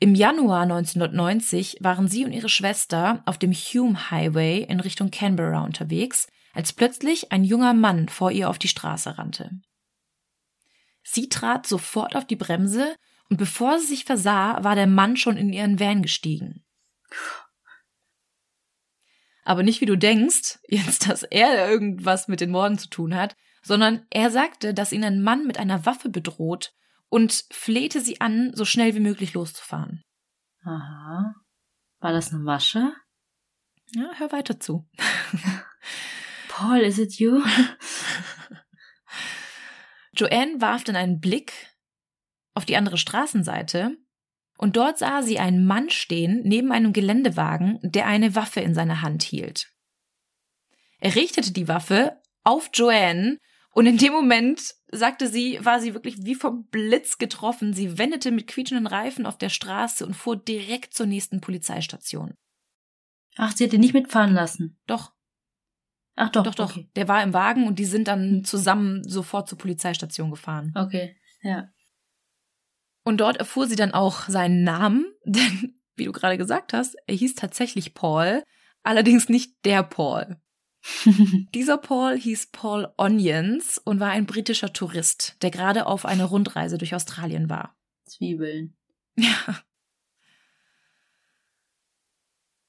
Im Januar 1990 waren sie und ihre Schwester auf dem Hume Highway in Richtung Canberra unterwegs, als plötzlich ein junger Mann vor ihr auf die Straße rannte. Sie trat sofort auf die Bremse und bevor sie sich versah, war der Mann schon in ihren Van gestiegen. Aber nicht wie du denkst, jetzt, dass er irgendwas mit den Morden zu tun hat, sondern er sagte, dass ihn ein Mann mit einer Waffe bedroht und flehte sie an, so schnell wie möglich loszufahren. Aha. War das eine Masche? Ja, hör weiter zu. Paul, is it you? Joanne warf dann einen Blick auf die andere Straßenseite und dort sah sie einen Mann stehen neben einem Geländewagen, der eine Waffe in seiner Hand hielt. Er richtete die Waffe auf Joanne und in dem Moment, sagte sie, war sie wirklich wie vom Blitz getroffen. Sie wendete mit quietschenden Reifen auf der Straße und fuhr direkt zur nächsten Polizeistation. Ach, sie hat ihn nicht mitfahren lassen. Doch. Ach doch, Doch, doch. Okay. Der war im Wagen und die sind dann zusammen sofort zur Polizeistation gefahren. Okay, ja. Und dort erfuhr sie dann auch seinen Namen, denn, wie du gerade gesagt hast, er hieß tatsächlich Paul, allerdings nicht der Paul. Dieser Paul hieß Paul Onions und war ein britischer Tourist, der gerade auf einer Rundreise durch Australien war. Zwiebeln. Ja.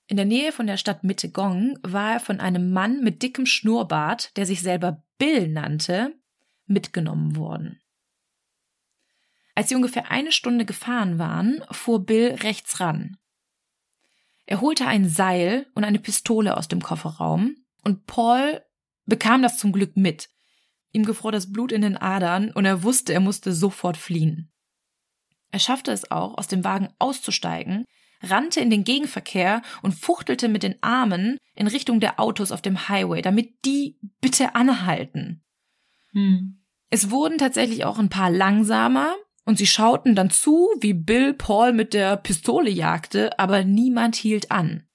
In der Nähe von der Stadt Mittagong war er von einem Mann mit dickem Schnurrbart, der sich selber Bill nannte, mitgenommen worden. Als sie ungefähr eine Stunde gefahren waren, fuhr Bill rechts ran. Er holte ein Seil und eine Pistole aus dem Kofferraum und Paul bekam das zum Glück mit. Ihm gefror das Blut in den Adern und er wusste, er musste sofort fliehen. Er schaffte es auch, aus dem Wagen auszusteigen, rannte in den Gegenverkehr und fuchtelte mit den Armen in Richtung der Autos auf dem Highway, damit die bitte anhalten. Hm. Es wurden tatsächlich auch ein paar langsamer und sie schauten dann zu, wie Bill Paul mit der Pistole jagte, aber niemand hielt an.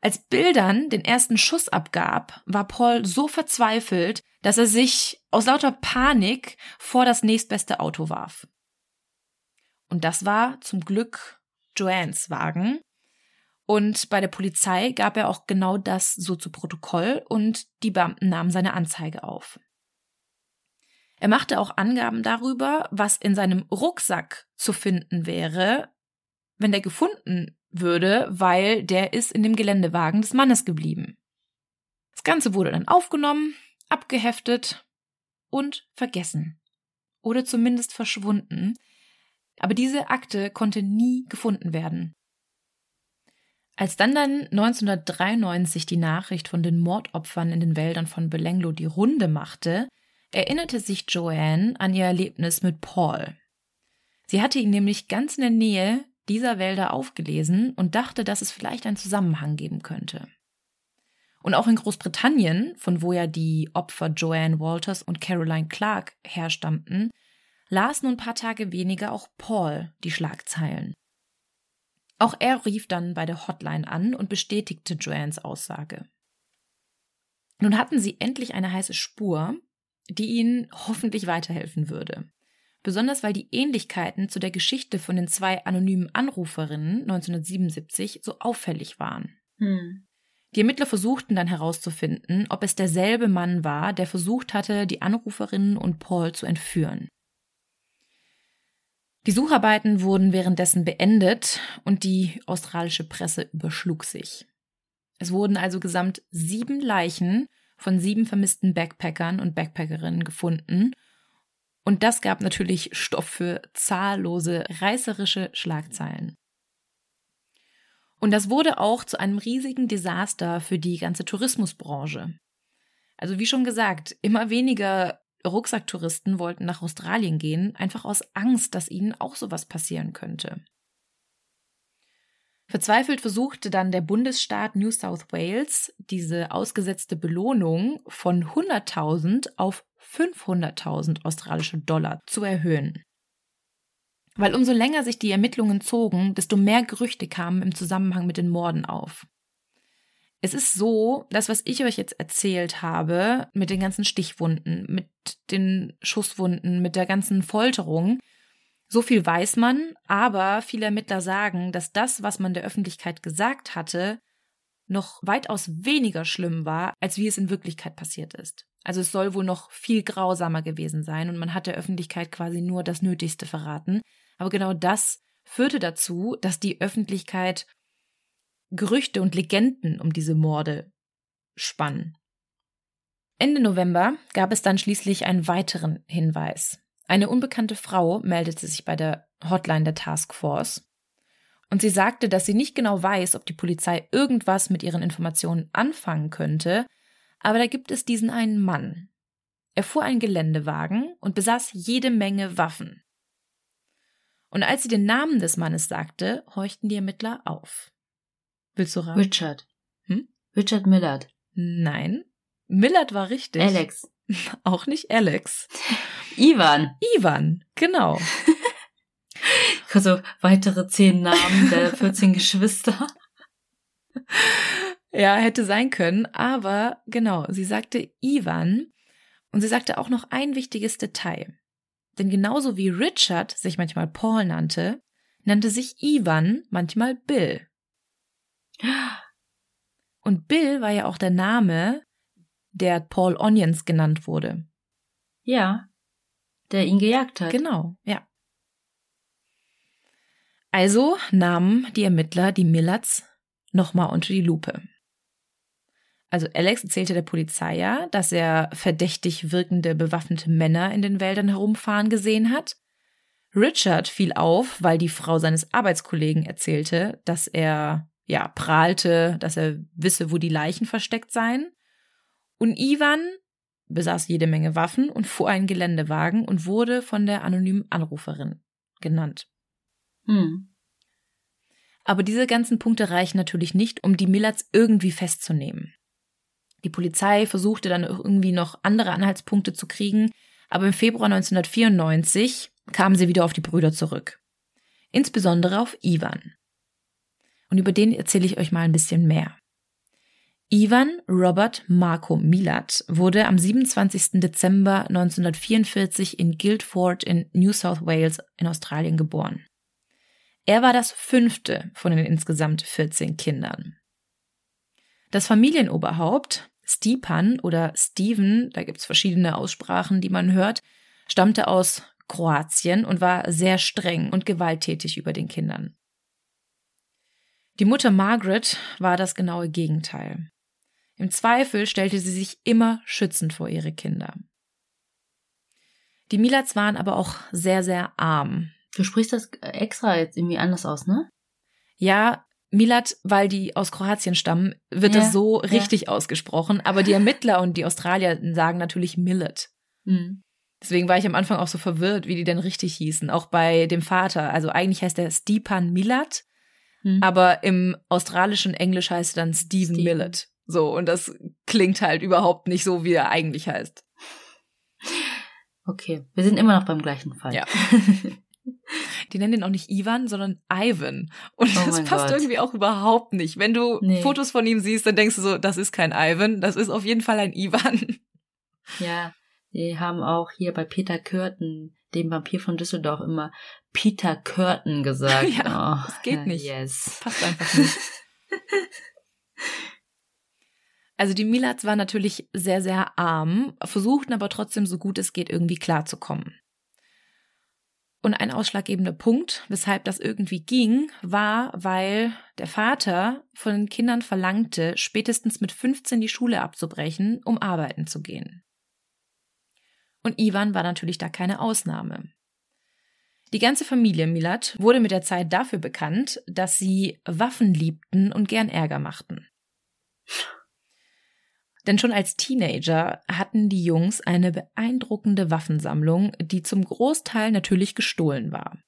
Als Bill dann den ersten Schuss abgab, war Paul so verzweifelt, dass er sich aus lauter Panik vor das nächstbeste Auto warf. Und das war zum Glück Joannes Wagen. Und bei der Polizei gab er auch genau das so zu Protokoll und die Beamten nahmen seine Anzeige auf. Er machte auch Angaben darüber, was in seinem Rucksack zu finden wäre, wenn der gefunden würde, weil der ist in dem Geländewagen des Mannes geblieben. Das Ganze wurde dann aufgenommen, abgeheftet und vergessen. Oder zumindest verschwunden. Aber diese Akte konnte nie gefunden werden. Als dann dann 1993 die Nachricht von den Mordopfern in den Wäldern von Belenglo die Runde machte, erinnerte sich Joanne an ihr Erlebnis mit Paul. Sie hatte ihn nämlich ganz in der Nähe dieser Wälder aufgelesen und dachte, dass es vielleicht einen Zusammenhang geben könnte. Und auch in Großbritannien, von wo ja die Opfer Joanne Walters und Caroline Clark herstammten, las nun ein paar Tage weniger auch Paul die Schlagzeilen. Auch er rief dann bei der Hotline an und bestätigte Joannes Aussage. Nun hatten sie endlich eine heiße Spur, die ihnen hoffentlich weiterhelfen würde besonders weil die Ähnlichkeiten zu der Geschichte von den zwei anonymen Anruferinnen 1977 so auffällig waren. Hm. Die Ermittler versuchten dann herauszufinden, ob es derselbe Mann war, der versucht hatte, die Anruferinnen und Paul zu entführen. Die Sucharbeiten wurden währenddessen beendet und die australische Presse überschlug sich. Es wurden also gesamt sieben Leichen von sieben vermissten Backpackern und Backpackerinnen gefunden und das gab natürlich Stoff für zahllose reißerische Schlagzeilen. Und das wurde auch zu einem riesigen Desaster für die ganze Tourismusbranche. Also wie schon gesagt, immer weniger Rucksacktouristen wollten nach Australien gehen, einfach aus Angst, dass ihnen auch sowas passieren könnte. Verzweifelt versuchte dann der Bundesstaat New South Wales, diese ausgesetzte Belohnung von 100.000 auf 500.000 australische Dollar zu erhöhen. Weil umso länger sich die Ermittlungen zogen, desto mehr Gerüchte kamen im Zusammenhang mit den Morden auf. Es ist so, das, was ich euch jetzt erzählt habe, mit den ganzen Stichwunden, mit den Schusswunden, mit der ganzen Folterung, so viel weiß man, aber viele Ermittler sagen, dass das, was man der Öffentlichkeit gesagt hatte, noch weitaus weniger schlimm war, als wie es in Wirklichkeit passiert ist. Also es soll wohl noch viel grausamer gewesen sein und man hat der Öffentlichkeit quasi nur das Nötigste verraten. Aber genau das führte dazu, dass die Öffentlichkeit Gerüchte und Legenden um diese Morde spann. Ende November gab es dann schließlich einen weiteren Hinweis. Eine unbekannte Frau meldete sich bei der Hotline der Task Force und sie sagte, dass sie nicht genau weiß, ob die Polizei irgendwas mit ihren Informationen anfangen könnte, aber da gibt es diesen einen Mann. Er fuhr einen Geländewagen und besaß jede Menge Waffen. Und als sie den Namen des Mannes sagte, horchten die Ermittler auf. Willst du raten? Richard. Hm? Richard Millard. Nein. Millard war richtig. Alex. Auch nicht Alex. Ivan. Ivan, genau. Also weitere zehn Namen der 14 Geschwister. Ja, hätte sein können, aber genau, sie sagte Ivan und sie sagte auch noch ein wichtiges Detail. Denn genauso wie Richard sich manchmal Paul nannte, nannte sich Ivan manchmal Bill. Und Bill war ja auch der Name, der Paul Onions genannt wurde. Ja, der ihn gejagt hat. Genau, ja. Also nahmen die Ermittler die Millards nochmal unter die Lupe. Also Alex erzählte der Polizei ja, dass er verdächtig wirkende bewaffnete Männer in den Wäldern herumfahren gesehen hat. Richard fiel auf, weil die Frau seines Arbeitskollegen erzählte, dass er ja prahlte, dass er wisse, wo die Leichen versteckt seien. Und Ivan besaß jede Menge Waffen und fuhr einen Geländewagen und wurde von der anonymen Anruferin genannt. Hm. Aber diese ganzen Punkte reichen natürlich nicht, um die Millers irgendwie festzunehmen. Die Polizei versuchte dann irgendwie noch andere Anhaltspunkte zu kriegen, aber im Februar 1994 kamen sie wieder auf die Brüder zurück. Insbesondere auf Ivan. Und über den erzähle ich euch mal ein bisschen mehr. Ivan Robert Marco Milat wurde am 27. Dezember 1944 in Guildford in New South Wales in Australien geboren. Er war das fünfte von den insgesamt 14 Kindern. Das Familienoberhaupt, Stepan oder Steven, da gibt's verschiedene Aussprachen, die man hört, stammte aus Kroatien und war sehr streng und gewalttätig über den Kindern. Die Mutter Margaret war das genaue Gegenteil. Im Zweifel stellte sie sich immer schützend vor ihre Kinder. Die Milats waren aber auch sehr, sehr arm. Du sprichst das extra jetzt irgendwie anders aus, ne? Ja, Milat, weil die aus Kroatien stammen, wird ja, das so ja. richtig ausgesprochen. Aber die Ermittler und die Australier sagen natürlich Millet. Mhm. Deswegen war ich am Anfang auch so verwirrt, wie die denn richtig hießen. Auch bei dem Vater. Also eigentlich heißt er Stepan Milat, mhm. aber im australischen Englisch heißt er dann Stephen Steve. Millet. So, und das klingt halt überhaupt nicht so, wie er eigentlich heißt. Okay, wir sind immer noch beim gleichen Fall. Ja. Die nennen den auch nicht Ivan, sondern Ivan. Und oh das passt Gott. irgendwie auch überhaupt nicht. Wenn du nee. Fotos von ihm siehst, dann denkst du so, das ist kein Ivan, das ist auf jeden Fall ein Ivan. Ja, die haben auch hier bei Peter Körten, dem Vampir von Düsseldorf, immer Peter Körten gesagt. ja, oh, das geht nicht. Yes. Passt einfach nicht. Also die Milats waren natürlich sehr, sehr arm, versuchten aber trotzdem so gut es geht irgendwie klarzukommen. Und ein ausschlaggebender Punkt, weshalb das irgendwie ging, war, weil der Vater von den Kindern verlangte, spätestens mit 15 die Schule abzubrechen, um arbeiten zu gehen. Und Ivan war natürlich da keine Ausnahme. Die ganze Familie Milat wurde mit der Zeit dafür bekannt, dass sie Waffen liebten und gern Ärger machten. Denn schon als Teenager hatten die Jungs eine beeindruckende Waffensammlung, die zum Großteil natürlich gestohlen war.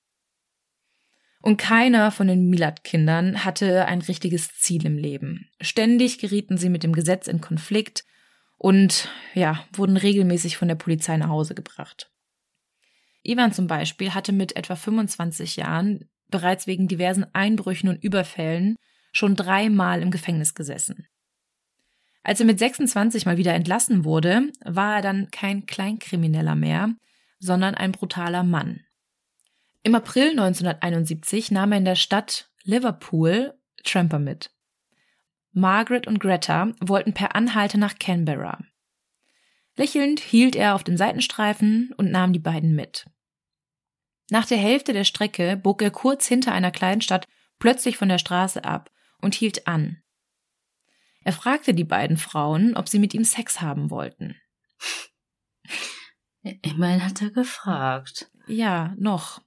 Und keiner von den Milat-Kindern hatte ein richtiges Ziel im Leben. Ständig gerieten sie mit dem Gesetz in Konflikt und ja, wurden regelmäßig von der Polizei nach Hause gebracht. Ivan zum Beispiel hatte mit etwa 25 Jahren bereits wegen diversen Einbrüchen und Überfällen schon dreimal im Gefängnis gesessen. Als er mit 26 mal wieder entlassen wurde, war er dann kein Kleinkrimineller mehr, sondern ein brutaler Mann. Im April 1971 nahm er in der Stadt Liverpool Tramper mit. Margaret und Greta wollten per Anhalter nach Canberra. Lächelnd hielt er auf dem Seitenstreifen und nahm die beiden mit. Nach der Hälfte der Strecke bog er kurz hinter einer kleinen Stadt plötzlich von der Straße ab und hielt an. Er fragte die beiden Frauen, ob sie mit ihm Sex haben wollten. Immerhin hat er gefragt. Ja, noch.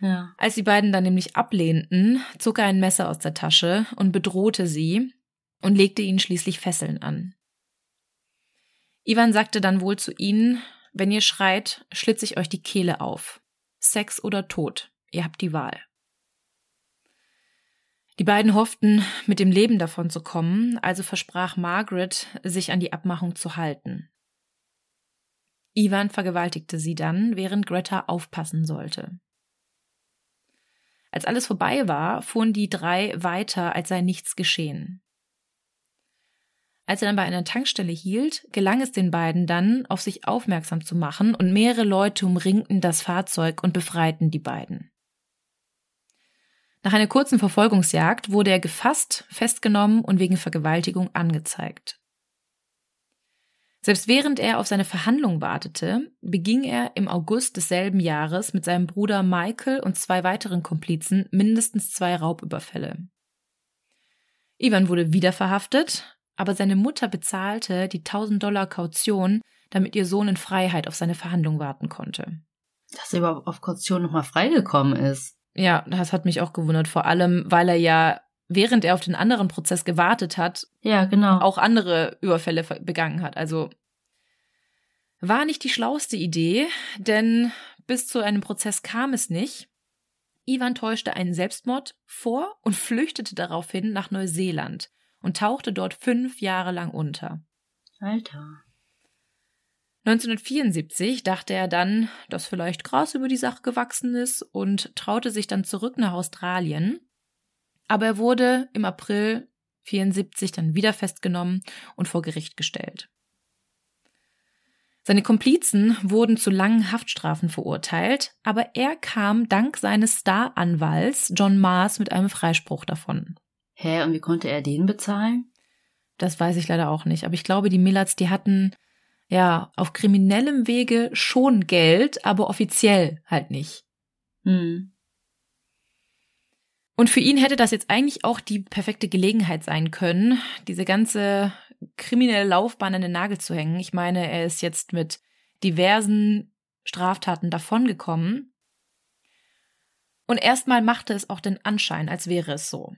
Ja. Als die beiden dann nämlich ablehnten, zog er ein Messer aus der Tasche und bedrohte sie und legte ihnen schließlich Fesseln an. Ivan sagte dann wohl zu ihnen, wenn ihr schreit, schlitze ich euch die Kehle auf. Sex oder Tod, ihr habt die Wahl. Die beiden hofften, mit dem Leben davon zu kommen, also versprach Margaret, sich an die Abmachung zu halten. Ivan vergewaltigte sie dann, während Greta aufpassen sollte. Als alles vorbei war, fuhren die drei weiter, als sei nichts geschehen. Als er dann bei einer Tankstelle hielt, gelang es den beiden dann, auf sich aufmerksam zu machen, und mehrere Leute umringten das Fahrzeug und befreiten die beiden. Nach einer kurzen Verfolgungsjagd wurde er gefasst, festgenommen und wegen Vergewaltigung angezeigt. Selbst während er auf seine Verhandlung wartete, beging er im August desselben Jahres mit seinem Bruder Michael und zwei weiteren Komplizen mindestens zwei Raubüberfälle. Ivan wurde wieder verhaftet, aber seine Mutter bezahlte die 1000 Dollar Kaution, damit ihr Sohn in Freiheit auf seine Verhandlung warten konnte. Dass er überhaupt auf Kaution nochmal freigekommen ist. Ja, das hat mich auch gewundert, vor allem, weil er ja, während er auf den anderen Prozess gewartet hat, ja, genau. auch andere Überfälle begangen hat. Also war nicht die schlauste Idee, denn bis zu einem Prozess kam es nicht. Ivan täuschte einen Selbstmord vor und flüchtete daraufhin nach Neuseeland und tauchte dort fünf Jahre lang unter. Alter. 1974 dachte er dann, dass vielleicht Gras über die Sache gewachsen ist und traute sich dann zurück nach Australien. Aber er wurde im April 74 dann wieder festgenommen und vor Gericht gestellt. Seine Komplizen wurden zu langen Haftstrafen verurteilt, aber er kam dank seines Star-Anwalts John Mars mit einem Freispruch davon. Hä, und wie konnte er den bezahlen? Das weiß ich leider auch nicht, aber ich glaube, die Millats, die hatten ja auf kriminellem Wege schon Geld, aber offiziell halt nicht. Hm. Und für ihn hätte das jetzt eigentlich auch die perfekte Gelegenheit sein können, diese ganze kriminelle Laufbahn an den Nagel zu hängen. Ich meine, er ist jetzt mit diversen Straftaten davongekommen. Und erstmal machte es auch den Anschein, als wäre es so.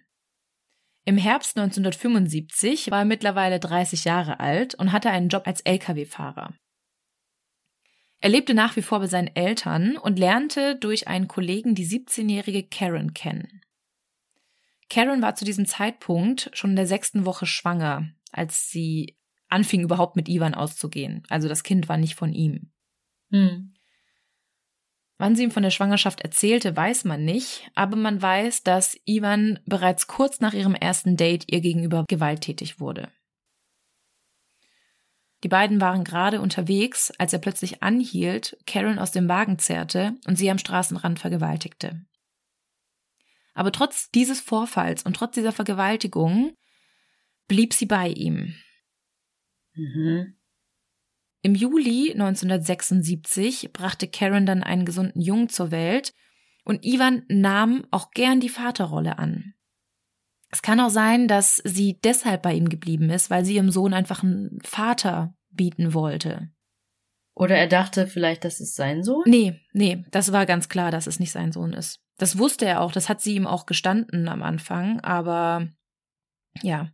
Im Herbst 1975 war er mittlerweile 30 Jahre alt und hatte einen Job als Lkw-Fahrer. Er lebte nach wie vor bei seinen Eltern und lernte durch einen Kollegen die 17-jährige Karen kennen. Karen war zu diesem Zeitpunkt schon in der sechsten Woche schwanger, als sie anfing überhaupt mit Ivan auszugehen. Also das Kind war nicht von ihm. Hm. Wann sie ihm von der Schwangerschaft erzählte, weiß man nicht, aber man weiß, dass Ivan bereits kurz nach ihrem ersten Date ihr gegenüber gewalttätig wurde. Die beiden waren gerade unterwegs, als er plötzlich anhielt, Karen aus dem Wagen zerrte und sie am Straßenrand vergewaltigte. Aber trotz dieses Vorfalls und trotz dieser Vergewaltigung blieb sie bei ihm. Mhm. Im Juli 1976 brachte Karen dann einen gesunden Jungen zur Welt und Ivan nahm auch gern die Vaterrolle an. Es kann auch sein, dass sie deshalb bei ihm geblieben ist, weil sie ihrem Sohn einfach einen Vater bieten wollte. Oder er dachte vielleicht, das ist sein Sohn? Nee, nee, das war ganz klar, dass es nicht sein Sohn ist. Das wusste er auch, das hat sie ihm auch gestanden am Anfang, aber ja.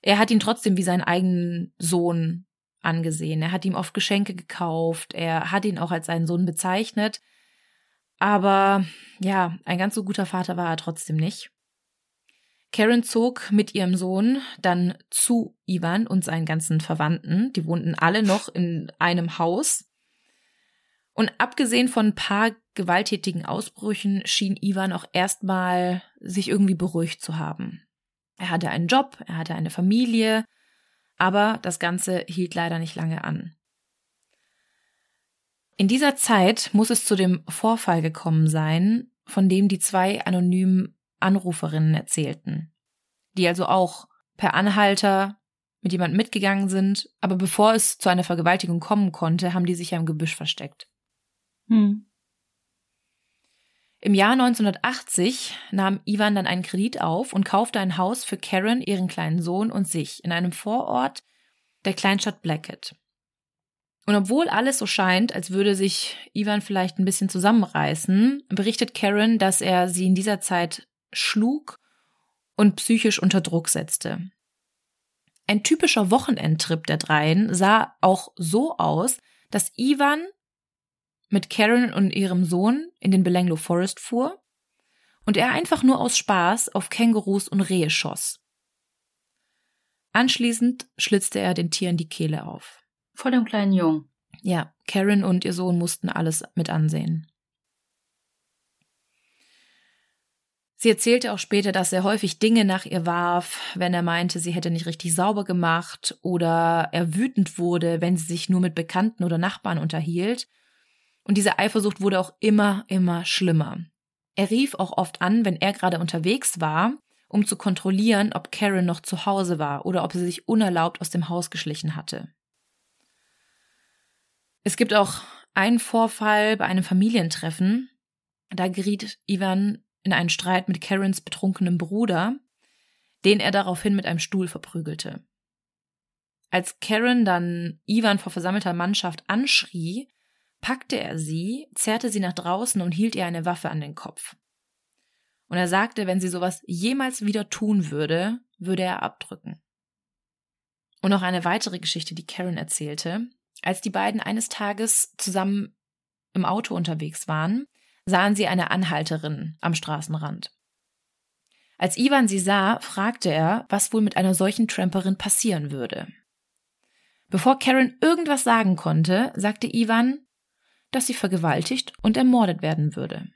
Er hat ihn trotzdem wie seinen eigenen Sohn angesehen. Er hat ihm oft Geschenke gekauft, er hat ihn auch als seinen Sohn bezeichnet. Aber ja, ein ganz so guter Vater war er trotzdem nicht. Karen zog mit ihrem Sohn dann zu Ivan und seinen ganzen Verwandten. Die wohnten alle noch in einem Haus. Und abgesehen von ein paar gewalttätigen Ausbrüchen schien Ivan auch erstmal sich irgendwie beruhigt zu haben. Er hatte einen Job, er hatte eine Familie, aber das Ganze hielt leider nicht lange an. In dieser Zeit muss es zu dem Vorfall gekommen sein, von dem die zwei anonymen Anruferinnen erzählten, die also auch per Anhalter mit jemandem mitgegangen sind, aber bevor es zu einer Vergewaltigung kommen konnte, haben die sich ja im Gebüsch versteckt. Hm. Im Jahr 1980 nahm Ivan dann einen Kredit auf und kaufte ein Haus für Karen, ihren kleinen Sohn und sich in einem Vorort der Kleinstadt Blackett. Und obwohl alles so scheint, als würde sich Ivan vielleicht ein bisschen zusammenreißen, berichtet Karen, dass er sie in dieser Zeit schlug und psychisch unter Druck setzte. Ein typischer Wochenendtrip der dreien sah auch so aus, dass Ivan mit Karen und ihrem Sohn in den Belanglo Forest fuhr und er einfach nur aus Spaß auf Kängurus und Rehe schoss. Anschließend schlitzte er den Tieren die Kehle auf. Vor dem kleinen Jungen. Ja, Karen und ihr Sohn mussten alles mit ansehen. Sie erzählte auch später, dass er häufig Dinge nach ihr warf, wenn er meinte, sie hätte nicht richtig sauber gemacht oder er wütend wurde, wenn sie sich nur mit Bekannten oder Nachbarn unterhielt und diese Eifersucht wurde auch immer, immer schlimmer. Er rief auch oft an, wenn er gerade unterwegs war, um zu kontrollieren, ob Karen noch zu Hause war oder ob sie sich unerlaubt aus dem Haus geschlichen hatte. Es gibt auch einen Vorfall bei einem Familientreffen. Da geriet Ivan in einen Streit mit Karens betrunkenem Bruder, den er daraufhin mit einem Stuhl verprügelte. Als Karen dann Ivan vor versammelter Mannschaft anschrie, packte er sie, zerrte sie nach draußen und hielt ihr eine Waffe an den Kopf. Und er sagte, wenn sie sowas jemals wieder tun würde, würde er abdrücken. Und noch eine weitere Geschichte, die Karen erzählte. Als die beiden eines Tages zusammen im Auto unterwegs waren, sahen sie eine Anhalterin am Straßenrand. Als Ivan sie sah, fragte er, was wohl mit einer solchen Tramperin passieren würde. Bevor Karen irgendwas sagen konnte, sagte Ivan, dass sie vergewaltigt und ermordet werden würde.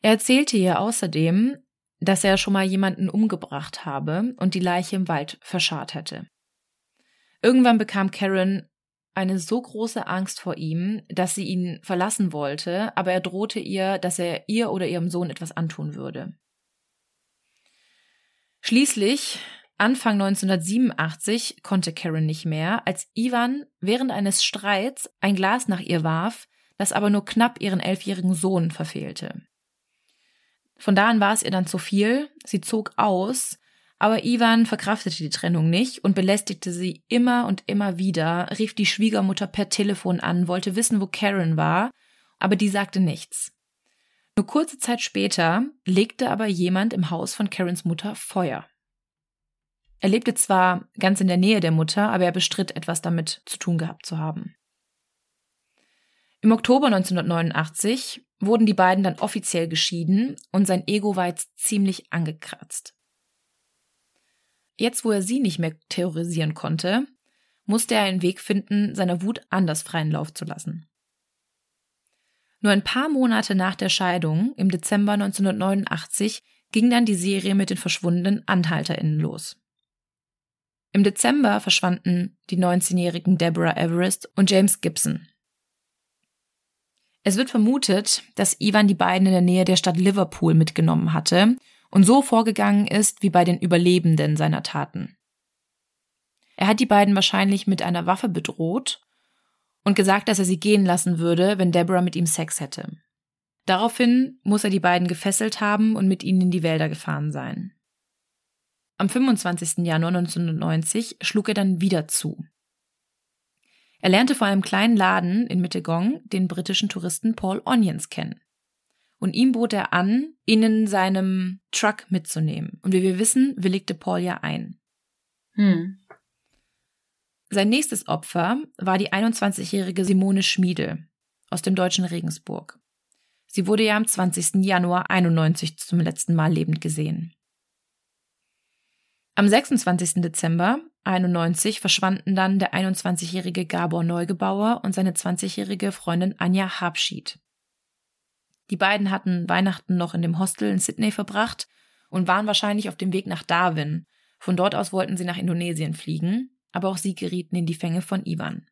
Er erzählte ihr außerdem, dass er schon mal jemanden umgebracht habe und die Leiche im Wald verscharrt hätte. Irgendwann bekam Karen eine so große Angst vor ihm, dass sie ihn verlassen wollte, aber er drohte ihr, dass er ihr oder ihrem Sohn etwas antun würde. Schließlich, Anfang 1987, konnte Karen nicht mehr, als Ivan während eines Streits ein Glas nach ihr warf, das aber nur knapp ihren elfjährigen Sohn verfehlte. Von da an war es ihr dann zu viel, sie zog aus, aber Ivan verkraftete die Trennung nicht und belästigte sie immer und immer wieder, rief die Schwiegermutter per Telefon an, wollte wissen, wo Karen war, aber die sagte nichts. Nur kurze Zeit später legte aber jemand im Haus von Karens Mutter Feuer. Er lebte zwar ganz in der Nähe der Mutter, aber er bestritt, etwas damit zu tun gehabt zu haben. Im Oktober 1989 wurden die beiden dann offiziell geschieden und sein Ego war jetzt ziemlich angekratzt. Jetzt, wo er sie nicht mehr terrorisieren konnte, musste er einen Weg finden, seiner Wut anders freien Lauf zu lassen. Nur ein paar Monate nach der Scheidung, im Dezember 1989, ging dann die Serie mit den verschwundenen AnhalterInnen los. Im Dezember verschwanden die 19-jährigen Deborah Everest und James Gibson. Es wird vermutet, dass Ivan die beiden in der Nähe der Stadt Liverpool mitgenommen hatte und so vorgegangen ist wie bei den Überlebenden seiner Taten. Er hat die beiden wahrscheinlich mit einer Waffe bedroht und gesagt, dass er sie gehen lassen würde, wenn Deborah mit ihm Sex hätte. Daraufhin muss er die beiden gefesselt haben und mit ihnen in die Wälder gefahren sein. Am 25. Januar 1990 schlug er dann wieder zu. Er lernte vor einem kleinen Laden in Mittegong den britischen Touristen Paul Onions kennen. Und ihm bot er an, ihn in seinem Truck mitzunehmen. Und wie wir wissen, willigte Paul ja ein. Hm. Sein nächstes Opfer war die 21-jährige Simone Schmiede aus dem deutschen Regensburg. Sie wurde ja am 20. Januar 91 zum letzten Mal lebend gesehen. Am 26. Dezember 91 verschwanden dann der 21-jährige Gabor Neugebauer und seine 20-jährige Freundin Anja Habschied. Die beiden hatten Weihnachten noch in dem Hostel in Sydney verbracht und waren wahrscheinlich auf dem Weg nach Darwin. Von dort aus wollten sie nach Indonesien fliegen, aber auch sie gerieten in die Fänge von Ivan.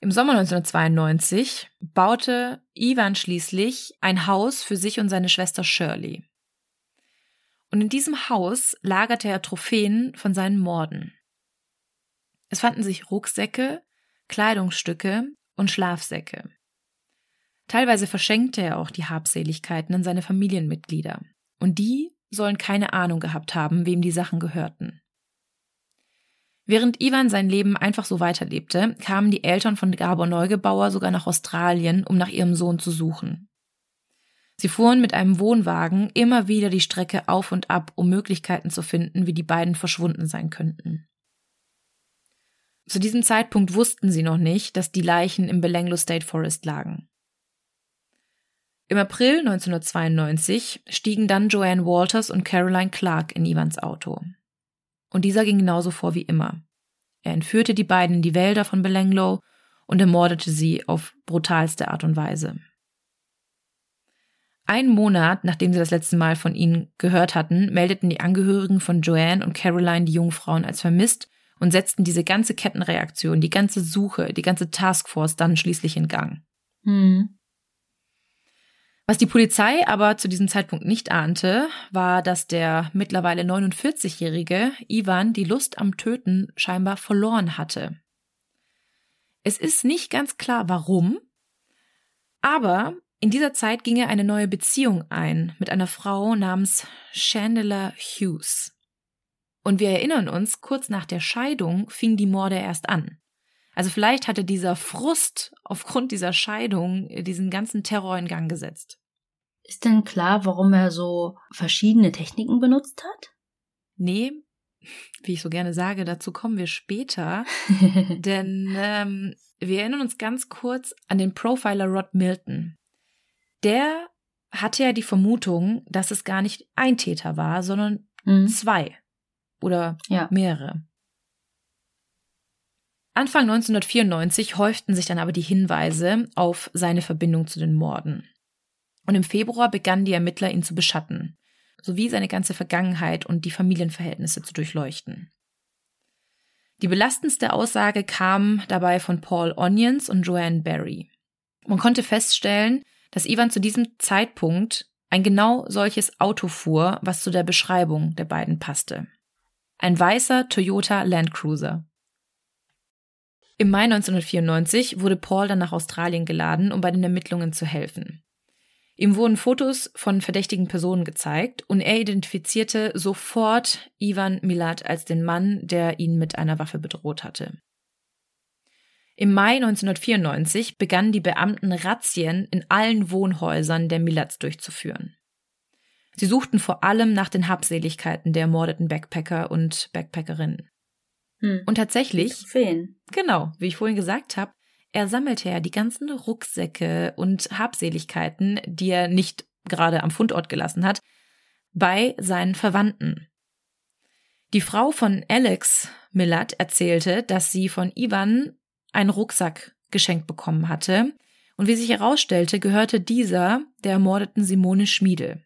Im Sommer 1992 baute Ivan schließlich ein Haus für sich und seine Schwester Shirley. Und in diesem Haus lagerte er Trophäen von seinen Morden. Es fanden sich Rucksäcke, Kleidungsstücke und Schlafsäcke. Teilweise verschenkte er auch die Habseligkeiten an seine Familienmitglieder. Und die sollen keine Ahnung gehabt haben, wem die Sachen gehörten. Während Ivan sein Leben einfach so weiterlebte, kamen die Eltern von Gabor Neugebauer sogar nach Australien, um nach ihrem Sohn zu suchen. Sie fuhren mit einem Wohnwagen immer wieder die Strecke auf und ab, um Möglichkeiten zu finden, wie die beiden verschwunden sein könnten. Zu diesem Zeitpunkt wussten sie noch nicht, dass die Leichen im Belanglo State Forest lagen. Im April 1992 stiegen dann Joanne Walters und Caroline Clark in Ivans Auto. Und dieser ging genauso vor wie immer. Er entführte die beiden in die Wälder von Belanglo und ermordete sie auf brutalste Art und Weise. Einen Monat, nachdem sie das letzte Mal von ihnen gehört hatten, meldeten die Angehörigen von Joanne und Caroline die Jungfrauen als vermisst und setzten diese ganze Kettenreaktion, die ganze Suche, die ganze Taskforce dann schließlich in Gang. Hm. Was die Polizei aber zu diesem Zeitpunkt nicht ahnte, war, dass der mittlerweile 49-jährige Ivan die Lust am Töten scheinbar verloren hatte. Es ist nicht ganz klar, warum, aber in dieser Zeit ging er eine neue Beziehung ein mit einer Frau namens Chandler Hughes. Und wir erinnern uns, kurz nach der Scheidung fing die Morde erst an. Also vielleicht hatte dieser Frust aufgrund dieser Scheidung diesen ganzen Terror in Gang gesetzt. Ist denn klar, warum er so verschiedene Techniken benutzt hat? Nee, wie ich so gerne sage, dazu kommen wir später. denn ähm, wir erinnern uns ganz kurz an den Profiler Rod Milton. Der hatte ja die Vermutung, dass es gar nicht ein Täter war, sondern Mhm. zwei oder Ja. mehrere. Anfang 1994 häuften sich dann aber die Hinweise auf seine Verbindung zu den Morden. Und im Februar begannen die Ermittler, ihn zu beschatten, sowie seine ganze Vergangenheit und die Familienverhältnisse zu durchleuchten. Die belastendste Aussage kam dabei von Paul Onions und Joanne Barry. Man konnte feststellen, dass Ivan zu diesem Zeitpunkt ein genau solches Auto fuhr, was zu der Beschreibung der beiden passte. Ein weißer Toyota Land Cruiser. Im Mai 1994 wurde Paul dann nach Australien geladen, um bei den Ermittlungen zu helfen. Ihm wurden Fotos von verdächtigen Personen gezeigt und er identifizierte sofort Ivan Milat als den Mann, der ihn mit einer Waffe bedroht hatte. Im Mai 1994 begannen die Beamten Razzien in allen Wohnhäusern der Milats durchzuführen. Sie suchten vor allem nach den Habseligkeiten der ermordeten Backpacker und Backpackerinnen. Hm. Und tatsächlich, genau, wie ich vorhin gesagt habe, er sammelte ja die ganzen Rucksäcke und Habseligkeiten, die er nicht gerade am Fundort gelassen hat, bei seinen Verwandten. Die Frau von Alex Millat erzählte, dass sie von Ivan einen Rucksack geschenkt bekommen hatte, und wie sich herausstellte, gehörte dieser der ermordeten Simone Schmiedel.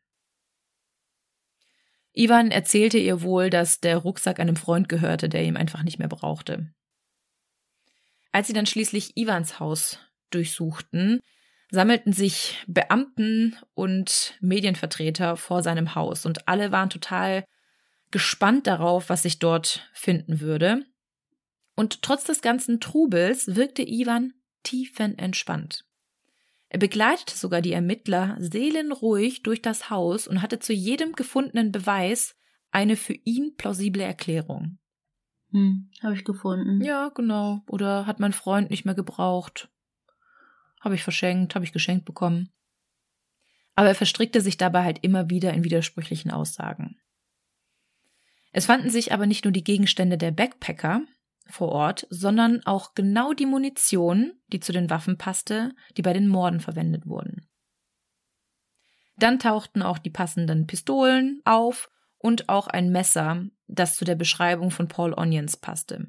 Ivan erzählte ihr wohl, dass der Rucksack einem Freund gehörte, der ihm einfach nicht mehr brauchte. Als sie dann schließlich Ivans Haus durchsuchten, sammelten sich Beamten und Medienvertreter vor seinem Haus und alle waren total gespannt darauf, was sich dort finden würde. Und trotz des ganzen Trubels wirkte Ivan tiefenentspannt. Er begleitete sogar die Ermittler seelenruhig durch das Haus und hatte zu jedem gefundenen Beweis eine für ihn plausible Erklärung. Hm, habe ich gefunden. Ja, genau. Oder hat mein Freund nicht mehr gebraucht. Habe ich verschenkt, habe ich geschenkt bekommen. Aber er verstrickte sich dabei halt immer wieder in widersprüchlichen Aussagen. Es fanden sich aber nicht nur die Gegenstände der Backpacker vor Ort, sondern auch genau die Munition, die zu den Waffen passte, die bei den Morden verwendet wurden. Dann tauchten auch die passenden Pistolen auf und auch ein Messer, das zu der Beschreibung von Paul Onions passte.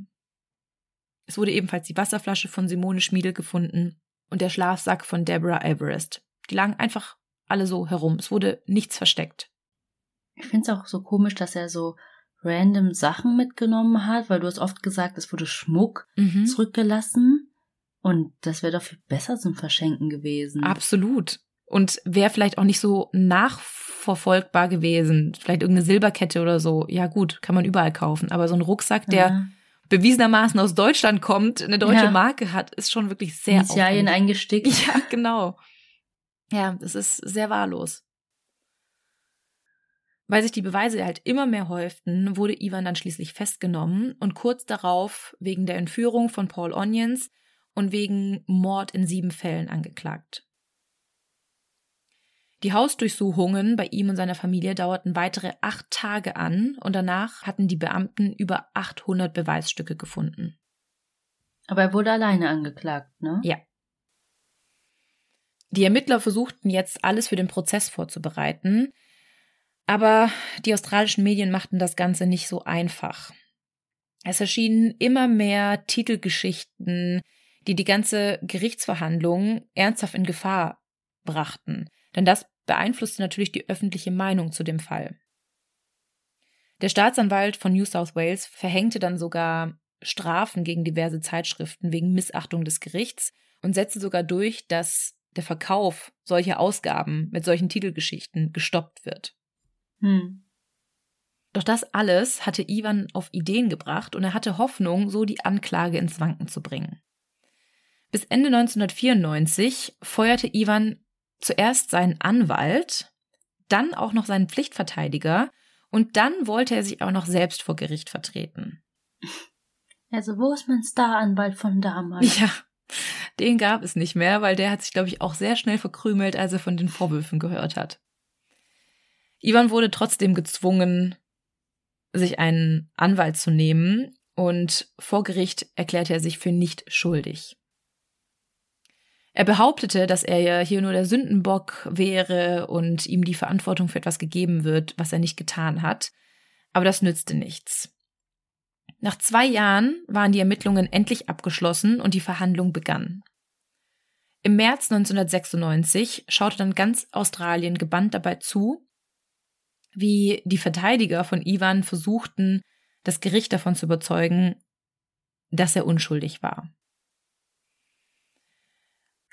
Es wurde ebenfalls die Wasserflasche von Simone Schmiedel gefunden und der Schlafsack von Deborah Everest. Die lagen einfach alle so herum. Es wurde nichts versteckt. Ich finde es auch so komisch, dass er so random Sachen mitgenommen hat, weil du hast oft gesagt, es wurde Schmuck Mhm. zurückgelassen. Und das wäre doch viel besser zum Verschenken gewesen. Absolut. Und wäre vielleicht auch nicht so nachverfolgbar gewesen. Vielleicht irgendeine Silberkette oder so. Ja, gut, kann man überall kaufen. Aber so ein Rucksack, der Ja. bewiesenermaßen aus Deutschland kommt, eine deutsche Ja. Marke hat, ist schon wirklich sehr Initialien aufwendig. eingestickt. Ja, genau. Ja, das ist sehr wahllos. Weil sich die Beweise halt immer mehr häuften, wurde Ivan dann schließlich festgenommen und kurz darauf wegen der Entführung von Paul Onions und wegen Mord in sieben Fällen angeklagt. Die Hausdurchsuchungen bei ihm und seiner Familie dauerten weitere acht Tage an und danach hatten die Beamten über 800 Beweisstücke gefunden. Aber er wurde alleine angeklagt, ne? Ja. Die Ermittler versuchten jetzt alles für den Prozess vorzubereiten, aber die australischen Medien machten das Ganze nicht so einfach. Es erschienen immer mehr Titelgeschichten, die die ganze Gerichtsverhandlung ernsthaft in Gefahr brachten, denn das beeinflusste natürlich die öffentliche Meinung zu dem Fall. Der Staatsanwalt von New South Wales verhängte dann sogar Strafen gegen diverse Zeitschriften wegen Missachtung des Gerichts und setzte sogar durch, dass der Verkauf solcher Ausgaben mit solchen Titelgeschichten gestoppt wird. Hm. Doch das alles hatte Ivan auf Ideen gebracht und er hatte Hoffnung, so die Anklage ins Wanken zu bringen. Bis Ende 1994 feuerte Ivan zuerst seinen Anwalt, dann auch noch seinen Pflichtverteidiger und dann wollte er sich auch noch selbst vor Gericht vertreten. Also, wo ist mein Staranwalt von damals? Ja, den gab es nicht mehr, weil der hat sich, glaube ich, auch sehr schnell verkrümelt, als er von den Vorwürfen gehört hat. Ivan wurde trotzdem gezwungen, sich einen Anwalt zu nehmen und vor Gericht erklärte er sich für nicht schuldig. Er behauptete, dass er ja hier nur der Sündenbock wäre und ihm die Verantwortung für etwas gegeben wird, was er nicht getan hat. Aber das nützte nichts. Nach zwei Jahren waren die Ermittlungen endlich abgeschlossen und die Verhandlung begann. Im März 1996 schaute dann ganz Australien gebannt dabei zu, wie die Verteidiger von Ivan versuchten, das Gericht davon zu überzeugen, dass er unschuldig war.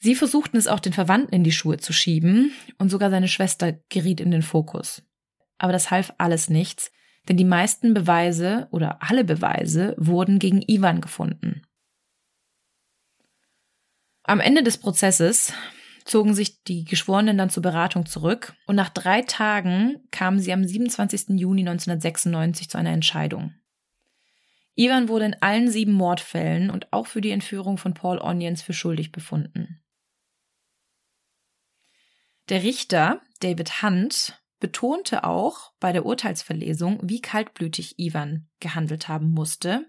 Sie versuchten es auch den Verwandten in die Schuhe zu schieben und sogar seine Schwester geriet in den Fokus. Aber das half alles nichts, denn die meisten Beweise oder alle Beweise wurden gegen Ivan gefunden. Am Ende des Prozesses zogen sich die Geschworenen dann zur Beratung zurück und nach drei Tagen kamen sie am 27. Juni 1996 zu einer Entscheidung. Ivan wurde in allen sieben Mordfällen und auch für die Entführung von Paul Onions für schuldig befunden. Der Richter, David Hunt, betonte auch bei der Urteilsverlesung, wie kaltblütig Ivan gehandelt haben musste.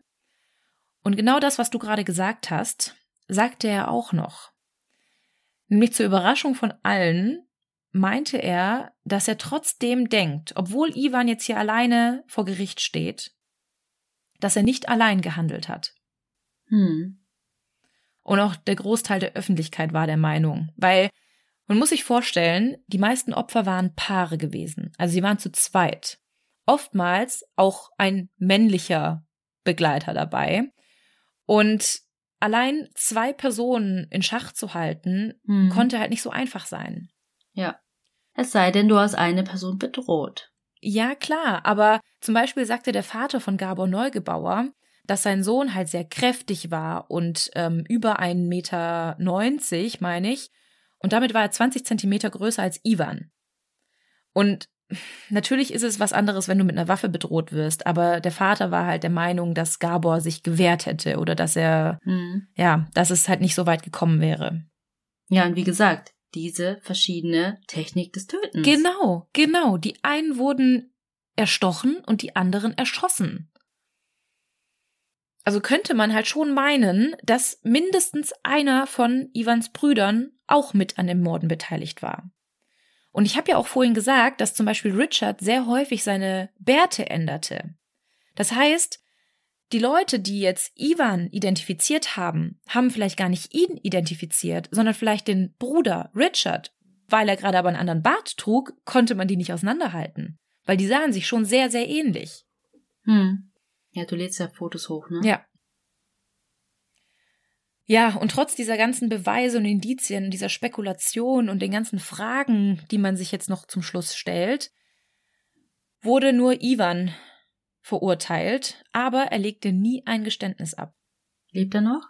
Und genau das, was du gerade gesagt hast, sagte er auch noch. Nämlich zur Überraschung von allen meinte er, dass er trotzdem denkt, obwohl Ivan jetzt hier alleine vor Gericht steht, dass er nicht allein gehandelt hat. Hm. Und auch der Großteil der Öffentlichkeit war der Meinung, weil man muss sich vorstellen, die meisten Opfer waren Paare gewesen. Also sie waren zu zweit. Oftmals auch ein männlicher Begleiter dabei. Und allein zwei Personen in Schach zu halten, hm. konnte halt nicht so einfach sein. Ja. Es sei denn, du hast eine Person bedroht. Ja, klar, aber zum Beispiel sagte der Vater von Gabor Neugebauer, dass sein Sohn halt sehr kräftig war und ähm, über 1,90 Meter, meine ich, und damit war er 20 Zentimeter größer als Ivan. Und natürlich ist es was anderes, wenn du mit einer Waffe bedroht wirst, aber der Vater war halt der Meinung, dass Gabor sich gewehrt hätte oder dass er, mhm. ja, dass es halt nicht so weit gekommen wäre. Ja, und wie gesagt, diese verschiedene Technik des Tötens. Genau, genau. Die einen wurden erstochen und die anderen erschossen. Also könnte man halt schon meinen, dass mindestens einer von Ivans Brüdern auch mit an den Morden beteiligt war. Und ich habe ja auch vorhin gesagt, dass zum Beispiel Richard sehr häufig seine Bärte änderte. Das heißt, die Leute, die jetzt Ivan identifiziert haben, haben vielleicht gar nicht ihn identifiziert, sondern vielleicht den Bruder Richard. Weil er gerade aber einen anderen Bart trug, konnte man die nicht auseinanderhalten. Weil die sahen sich schon sehr, sehr ähnlich. Hm. Ja, du lädst ja Fotos hoch, ne? Ja. Ja, und trotz dieser ganzen Beweise und Indizien, dieser Spekulation und den ganzen Fragen, die man sich jetzt noch zum Schluss stellt, wurde nur Ivan verurteilt, aber er legte nie ein Geständnis ab. Lebt er noch?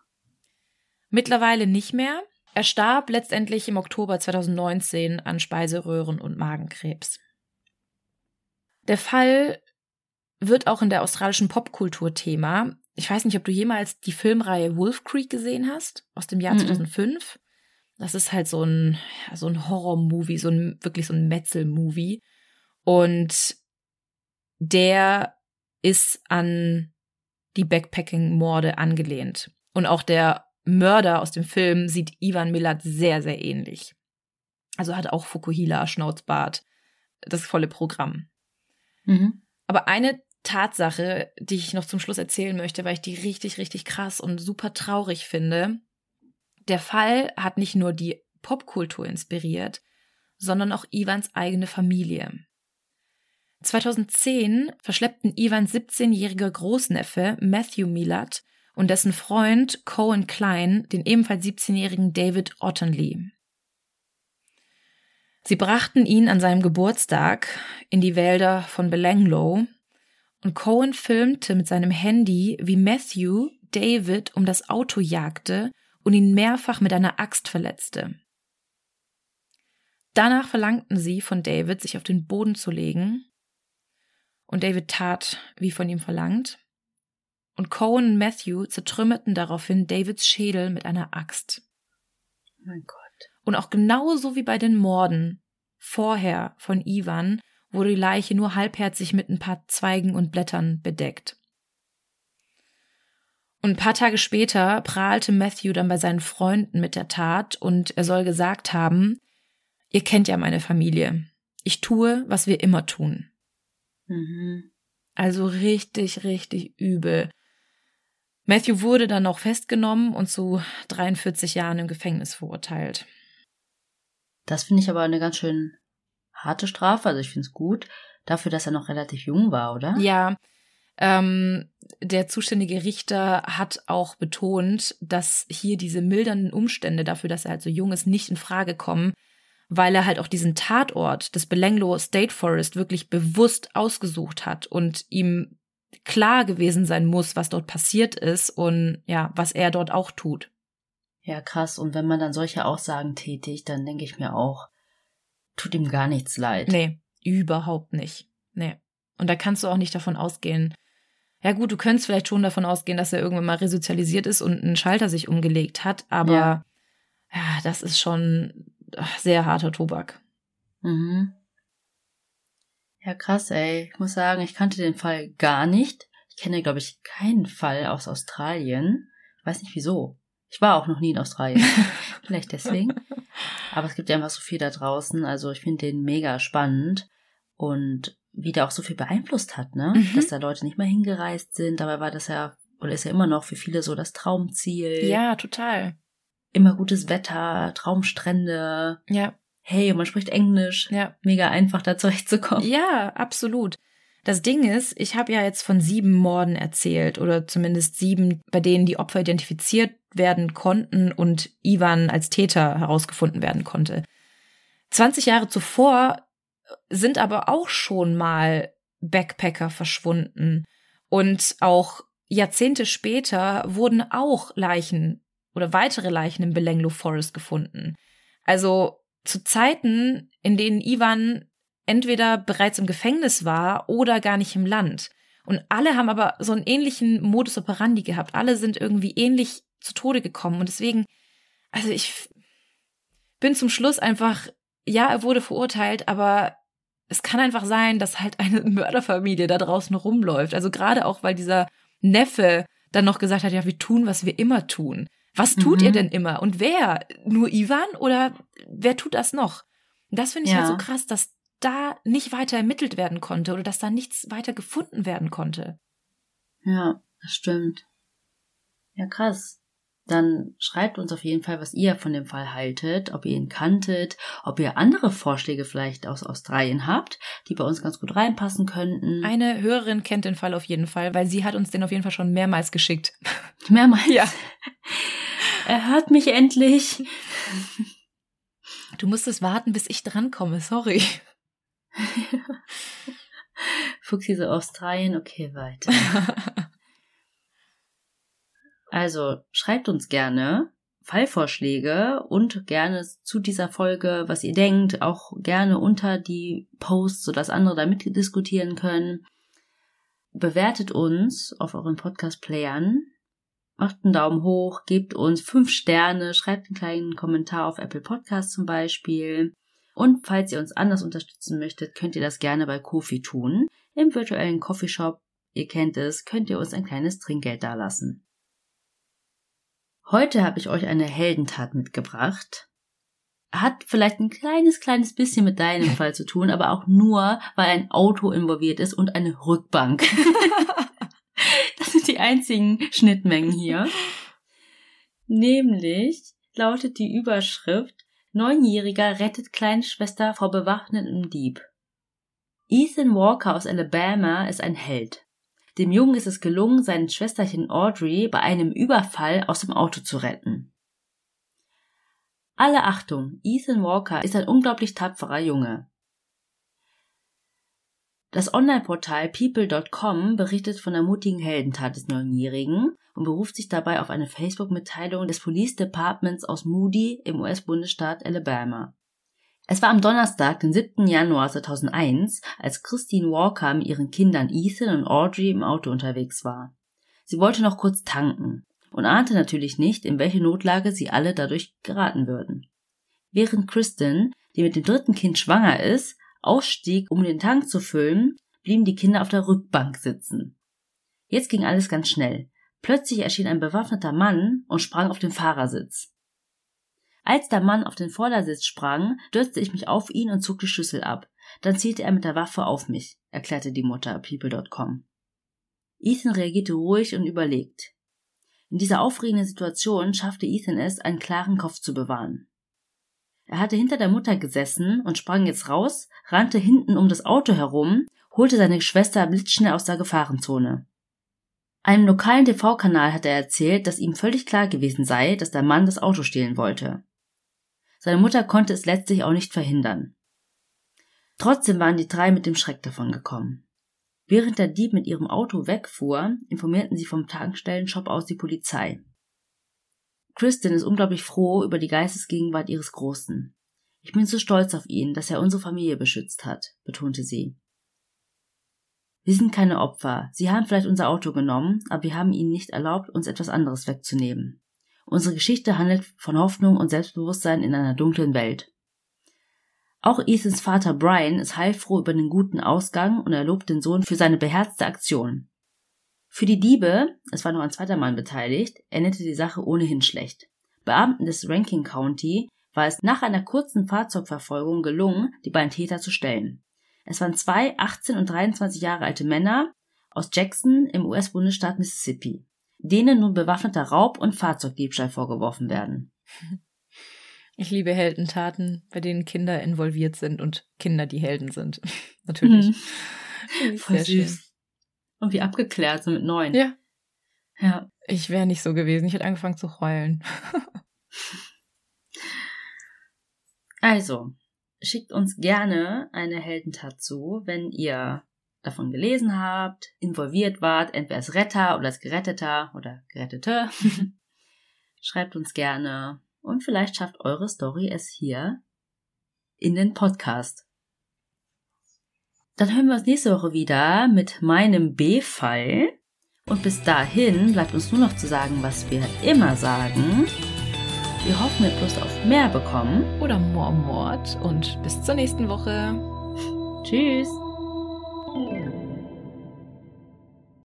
Mittlerweile nicht mehr. Er starb letztendlich im Oktober 2019 an Speiseröhren- und Magenkrebs. Der Fall wird auch in der australischen Popkultur Thema. Ich weiß nicht, ob du jemals die Filmreihe Wolf Creek gesehen hast, aus dem Jahr mhm. 2005. Das ist halt so ein, so ein Horror-Movie, so ein, wirklich so ein Metzel-Movie. Und der ist an die Backpacking-Morde angelehnt. Und auch der Mörder aus dem Film sieht Ivan Milat sehr, sehr ähnlich. Also hat auch Fukuhila, Schnauzbart, das volle Programm. Mhm. Aber eine Tatsache, die ich noch zum Schluss erzählen möchte, weil ich die richtig, richtig krass und super traurig finde. Der Fall hat nicht nur die Popkultur inspiriert, sondern auch Ivans eigene Familie. 2010 verschleppten Ivans 17-jähriger Großneffe Matthew Milat und dessen Freund Cohen Klein den ebenfalls 17-jährigen David Ottenly. Sie brachten ihn an seinem Geburtstag in die Wälder von Belanglo und Cohen filmte mit seinem Handy, wie Matthew David um das Auto jagte und ihn mehrfach mit einer Axt verletzte. Danach verlangten sie von David, sich auf den Boden zu legen. Und David tat, wie von ihm verlangt. Und Cohen und Matthew zertrümmerten daraufhin Davids Schädel mit einer Axt. Mein Gott. Und auch genauso wie bei den Morden vorher von Ivan wurde die Leiche nur halbherzig mit ein paar Zweigen und Blättern bedeckt. Und ein paar Tage später prahlte Matthew dann bei seinen Freunden mit der Tat und er soll gesagt haben, ihr kennt ja meine Familie. Ich tue, was wir immer tun. Mhm. Also richtig, richtig übel. Matthew wurde dann noch festgenommen und zu 43 Jahren im Gefängnis verurteilt. Das finde ich aber eine ganz schön harte Strafe. Also ich finde es gut, dafür, dass er noch relativ jung war, oder? Ja. Ähm, der zuständige Richter hat auch betont, dass hier diese mildernden Umstände dafür, dass er halt so jung ist, nicht in Frage kommen, weil er halt auch diesen Tatort des Belenglo State Forest wirklich bewusst ausgesucht hat und ihm klar gewesen sein muss, was dort passiert ist und ja, was er dort auch tut. Ja, krass. Und wenn man dann solche Aussagen tätigt, dann denke ich mir auch, tut ihm gar nichts leid. Nee, überhaupt nicht. Nee. Und da kannst du auch nicht davon ausgehen. Ja gut, du könntest vielleicht schon davon ausgehen, dass er irgendwann mal resozialisiert ist und ein Schalter sich umgelegt hat, aber ja, ja das ist schon sehr harter Tobak. Mhm. Ja, krass, ey. Ich muss sagen, ich kannte den Fall gar nicht. Ich kenne, glaube ich, keinen Fall aus Australien. Ich weiß nicht wieso. Ich war auch noch nie in Australien. Vielleicht deswegen. Aber es gibt ja einfach so viel da draußen. Also ich finde den mega spannend. Und wie der auch so viel beeinflusst hat, ne? Mhm. Dass da Leute nicht mehr hingereist sind. Dabei war das ja, oder ist ja immer noch für viele so das Traumziel. Ja, total. Immer gutes Wetter, Traumstrände. Ja. Hey, man spricht Englisch. Ja. Mega einfach da zurechtzukommen. Ja, absolut. Das Ding ist, ich habe ja jetzt von sieben Morden erzählt oder zumindest sieben, bei denen die Opfer identifiziert werden konnten und Ivan als Täter herausgefunden werden konnte. 20 Jahre zuvor sind aber auch schon mal Backpacker verschwunden und auch Jahrzehnte später wurden auch Leichen oder weitere Leichen im Belenglo Forest gefunden. Also zu Zeiten, in denen Ivan entweder bereits im Gefängnis war oder gar nicht im Land. Und alle haben aber so einen ähnlichen Modus operandi gehabt. Alle sind irgendwie ähnlich zu Tode gekommen. Und deswegen, also ich bin zum Schluss einfach, ja, er wurde verurteilt, aber es kann einfach sein, dass halt eine Mörderfamilie da draußen rumläuft. Also gerade auch, weil dieser Neffe dann noch gesagt hat, ja, wir tun, was wir immer tun. Was tut mhm. ihr denn immer? Und wer? Nur Ivan oder wer tut das noch? Und das finde ich ja. halt so krass, dass da nicht weiter ermittelt werden konnte oder dass da nichts weiter gefunden werden konnte. Ja, das stimmt. Ja, krass. Dann schreibt uns auf jeden Fall, was ihr von dem Fall haltet, ob ihr ihn kanntet, ob ihr andere Vorschläge vielleicht aus Australien habt, die bei uns ganz gut reinpassen könnten. Eine Hörerin kennt den Fall auf jeden Fall, weil sie hat uns den auf jeden Fall schon mehrmals geschickt. Mehrmals? Ja. Er hört mich endlich. Du musstest warten, bis ich drankomme, sorry. Fuchsi so Australien, okay, weiter. also, schreibt uns gerne Fallvorschläge und gerne zu dieser Folge, was ihr denkt, auch gerne unter die Posts, sodass andere da mitdiskutieren können. Bewertet uns auf euren Podcast-Playern macht einen Daumen hoch, gebt uns fünf Sterne, schreibt einen kleinen Kommentar auf Apple Podcast zum Beispiel. Und falls ihr uns anders unterstützen möchtet, könnt ihr das gerne bei Kofi tun. Im virtuellen Coffeeshop, ihr kennt es, könnt ihr uns ein kleines Trinkgeld dalassen. Heute habe ich euch eine Heldentat mitgebracht. Hat vielleicht ein kleines, kleines bisschen mit deinem Fall zu tun, aber auch nur, weil ein Auto involviert ist und eine Rückbank. Das sind die einzigen Schnittmengen hier. Nämlich lautet die Überschrift Neunjähriger rettet Kleinschwester vor bewaffnetem Dieb. Ethan Walker aus Alabama ist ein Held. Dem Jungen ist es gelungen, sein Schwesterchen Audrey bei einem Überfall aus dem Auto zu retten. Alle Achtung, Ethan Walker ist ein unglaublich tapferer Junge. Das Online-Portal people.com berichtet von der mutigen Heldentat des Neunjährigen und beruft sich dabei auf eine Facebook-Mitteilung des Police Departments aus Moody im US-Bundesstaat Alabama. Es war am Donnerstag, den 7. Januar 2001, als Christine Walker mit ihren Kindern Ethan und Audrey im Auto unterwegs war. Sie wollte noch kurz tanken und ahnte natürlich nicht, in welche Notlage sie alle dadurch geraten würden. Während Kristen, die mit dem dritten Kind schwanger ist, ausstieg, um den Tank zu füllen, blieben die Kinder auf der Rückbank sitzen. Jetzt ging alles ganz schnell. Plötzlich erschien ein bewaffneter Mann und sprang auf den Fahrersitz. Als der Mann auf den Vordersitz sprang, stürzte ich mich auf ihn und zog die Schlüssel ab. Dann zielte er mit der Waffe auf mich, erklärte die Mutter People.com. Ethan reagierte ruhig und überlegt. In dieser aufregenden Situation schaffte Ethan es, einen klaren Kopf zu bewahren. Er hatte hinter der Mutter gesessen und sprang jetzt raus, rannte hinten um das Auto herum, holte seine Schwester blitzschnell aus der Gefahrenzone. Einem lokalen TV-Kanal hat er erzählt, dass ihm völlig klar gewesen sei, dass der Mann das Auto stehlen wollte. Seine Mutter konnte es letztlich auch nicht verhindern. Trotzdem waren die drei mit dem Schreck davon gekommen. Während der Dieb mit ihrem Auto wegfuhr, informierten sie vom Tankstellenshop aus die Polizei. Kristen ist unglaublich froh über die Geistesgegenwart ihres Großen. Ich bin so stolz auf ihn, dass er unsere Familie beschützt hat, betonte sie. Wir sind keine Opfer. Sie haben vielleicht unser Auto genommen, aber wir haben ihnen nicht erlaubt, uns etwas anderes wegzunehmen. Unsere Geschichte handelt von Hoffnung und Selbstbewusstsein in einer dunklen Welt. Auch Ethans Vater Brian ist heilfroh über den guten Ausgang und er lobt den Sohn für seine beherzte Aktion. Für die Diebe, es war noch ein zweiter Mann beteiligt, endete die Sache ohnehin schlecht. Beamten des Rankin County war es nach einer kurzen Fahrzeugverfolgung gelungen, die beiden Täter zu stellen. Es waren zwei 18 und 23 Jahre alte Männer aus Jackson im US-Bundesstaat Mississippi, denen nun bewaffneter Raub und Fahrzeugdiebstahl vorgeworfen werden. Ich liebe Heldentaten, bei denen Kinder involviert sind und Kinder die Helden sind. Natürlich. Mhm. Voll süß. Schön. Und wie abgeklärt, so mit neun. Ja. Ja. Ich wäre nicht so gewesen. Ich hätte angefangen zu heulen. also, schickt uns gerne eine Heldentat zu, wenn ihr davon gelesen habt, involviert wart, entweder als Retter oder als Geretteter oder Gerettete. Schreibt uns gerne und vielleicht schafft eure Story es hier in den Podcast. Dann hören wir uns nächste Woche wieder mit meinem B-Fall. Und bis dahin bleibt uns nur noch zu sagen, was wir immer sagen. Wir hoffen, ihr Lust auf mehr bekommen. Oder more Mord. Und bis zur nächsten Woche. Tschüss. Ooh.